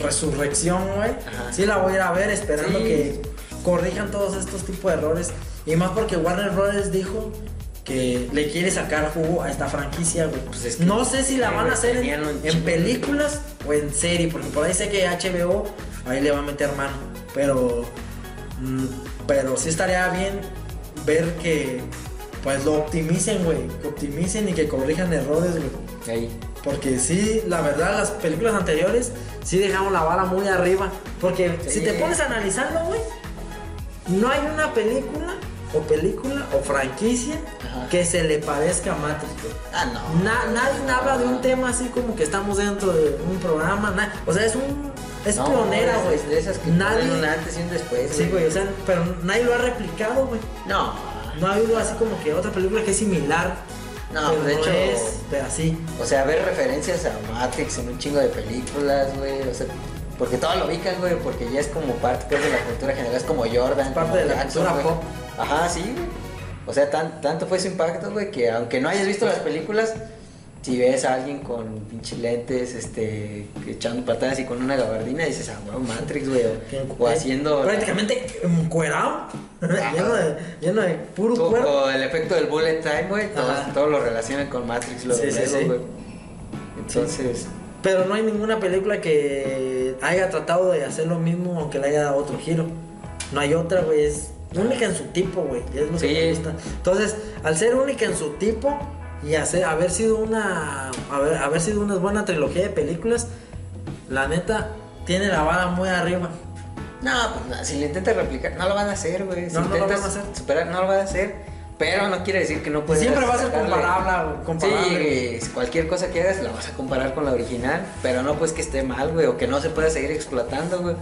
resurrección, güey, Ajá. sí la voy a ir a ver esperando Sí. que corrijan todos estos tipos de errores. Y más porque Warner Brothers dijo que le quiere sacar jugo a esta franquicia, güey. Pues es que- no sé si la sí, van a hacer en, películas o en serie, porque por ahí sé que HBO ahí le va a meter mano. Pero, mm, pero sí estaría bien ver que pues lo optimicen, güey. Que optimicen y que corrijan errores, güey. Ahí. Porque sí, la verdad, las películas anteriores sí dejaron la vara muy arriba. Porque Sí. si te pones a analizarlo, güey, no hay una película o película o franquicia Ajá. que se le parezca a Matrix. Ah, no. Na- nadie habla de un tema así como que estamos dentro de un programa. na- o sea, es un. Es No, pionera, güey. es de esas que Nadie. un antes y un después. Sí, güey, o sea, pero nadie lo ha replicado, güey. No. No ha habido así como que otra película que es similar. No, de hecho- es, pero así. O sea, ver referencias a Matrix en un chingo de películas, güey. O sea, porque todo lo ubican, güey, porque ya es como parte de la cultura general. Es como Jordan. Es parte de la Jackson, cultura güey. pop. Ajá, sí, güey. O sea, tan- tanto fue su impacto, güey, que aunque no hayas visto las películas, si ves a alguien con pinches lentes, este, echando patadas y con una gabardina, dices, ah, güey, Matrix, güey. o- O haciendo. Prácticamente encuerado. lleno, de, lleno de puro O, o el efecto del bullet time, güey. Todos, Ajá. todos lo relacionan con Matrix, luego, Sí, sí, güey. Entonces. Pero no hay ninguna película que haya tratado de hacer lo mismo aunque le haya dado otro giro. No hay otra, güey. Es única en su tipo, güey. Es lo que Sí. me gusta. Entonces, al ser única en su tipo y hacer, haber sido una. Haber, haber sido una buena trilogía de películas, la neta tiene la vara muy arriba. No, pues no, si le intentas replicar, no lo van a hacer, güey. Si No, no lo intentas van a hacer. superar, no lo van a hacer. Pero no quiere decir que no puedes. Siempre va a ser comparable, comparable. Sí, cualquier cosa que hagas la vas a comparar con la original. Pero no pues que esté mal, güey, o que no se pueda seguir explotando, güey.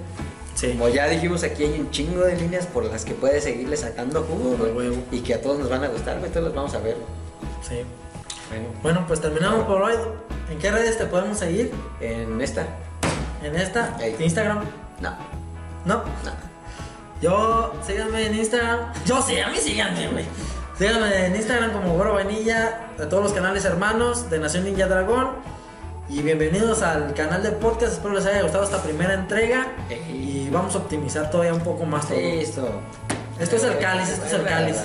Sí. Como ya dijimos aquí, hay un chingo de líneas por las que puedes seguirle sacando jugo, güey. Y que a todos nos van a gustar, güey. Todos los vamos a ver. Sí. Bueno, Bueno, pues terminamos por hoy. ¿En qué redes te podemos seguir? en esta, En esta, Ey. Instagram. no, No. no. Yo, síganme en Instagram. Yo, sí, a mí síganme, güey. Síganme en Instagram como Güero Vainilla, de todos los canales hermanos de Nación Ninja Dragón. Y bienvenidos al canal de podcast. Espero les haya gustado esta primera entrega. Y vamos a optimizar todavía un poco más todo. Listo. Esto es el cáliz, esto es el cáliz.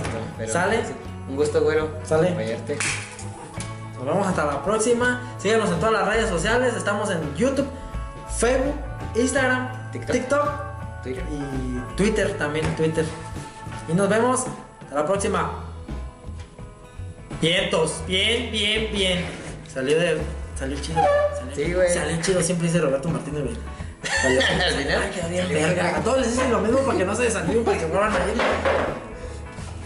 ¿Sale? Un gusto, güero. Sale. Nos vemos hasta la próxima. Síganos en todas las redes sociales. Estamos en YouTube, Facebook, Instagram, TikTok. TikTok Twitter. y Twitter también, Twitter. Y nos vemos hasta la próxima. Vientos, bien, bien, bien. Salió de. Salió chido. Salió, Sí, güey. Salió chido, siempre dice Roberto Martínez, güey. Salió, bien verga. A todos les dicen lo mismo para que no se desanimen, para que vuelvan a ir.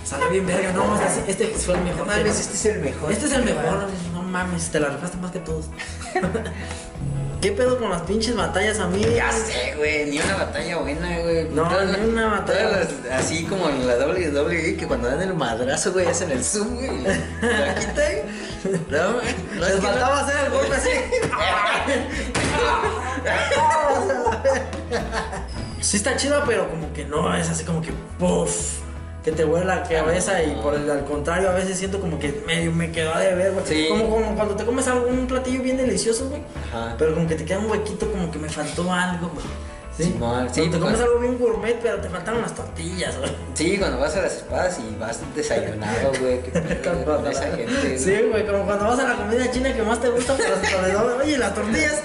Salió bien verga, no mames, este, este fue el mejor. Mames, este es el mejor. Este es el mejor, no mames, te la rifaste más que todos. ¿Qué pedo con las pinches batallas, a mí? Ya sé, güey, ni una batalla buena, güey. No, Todas ni una batalla. las- así como en la WWE, que cuando dan el madrazo, güey, hacen el zoom, güey. La quitan. No. No, es Les faltaba no- hacer el golpe así. Sí está chido, pero como que no, es así como que puff, que te vuela la cabeza y por el al contrario a veces siento como que medio me quedó de ver, güey. Sí. Como, como cuando te comes algo, un platillo bien delicioso, güey. Ajá. Pero como que te queda un huequito, como que me faltó algo, güey. Sí, sí, Cuando te comes pues- algo bien gourmet, pero te faltaron las tortillas, güey. Sí, cuando vas a las espadas y vas desayunado, güey. Pedo con esa gente, güey. Sí, güey, como cuando vas a la comida china que más te gusta, pero te olvidó, oye, las tortillas.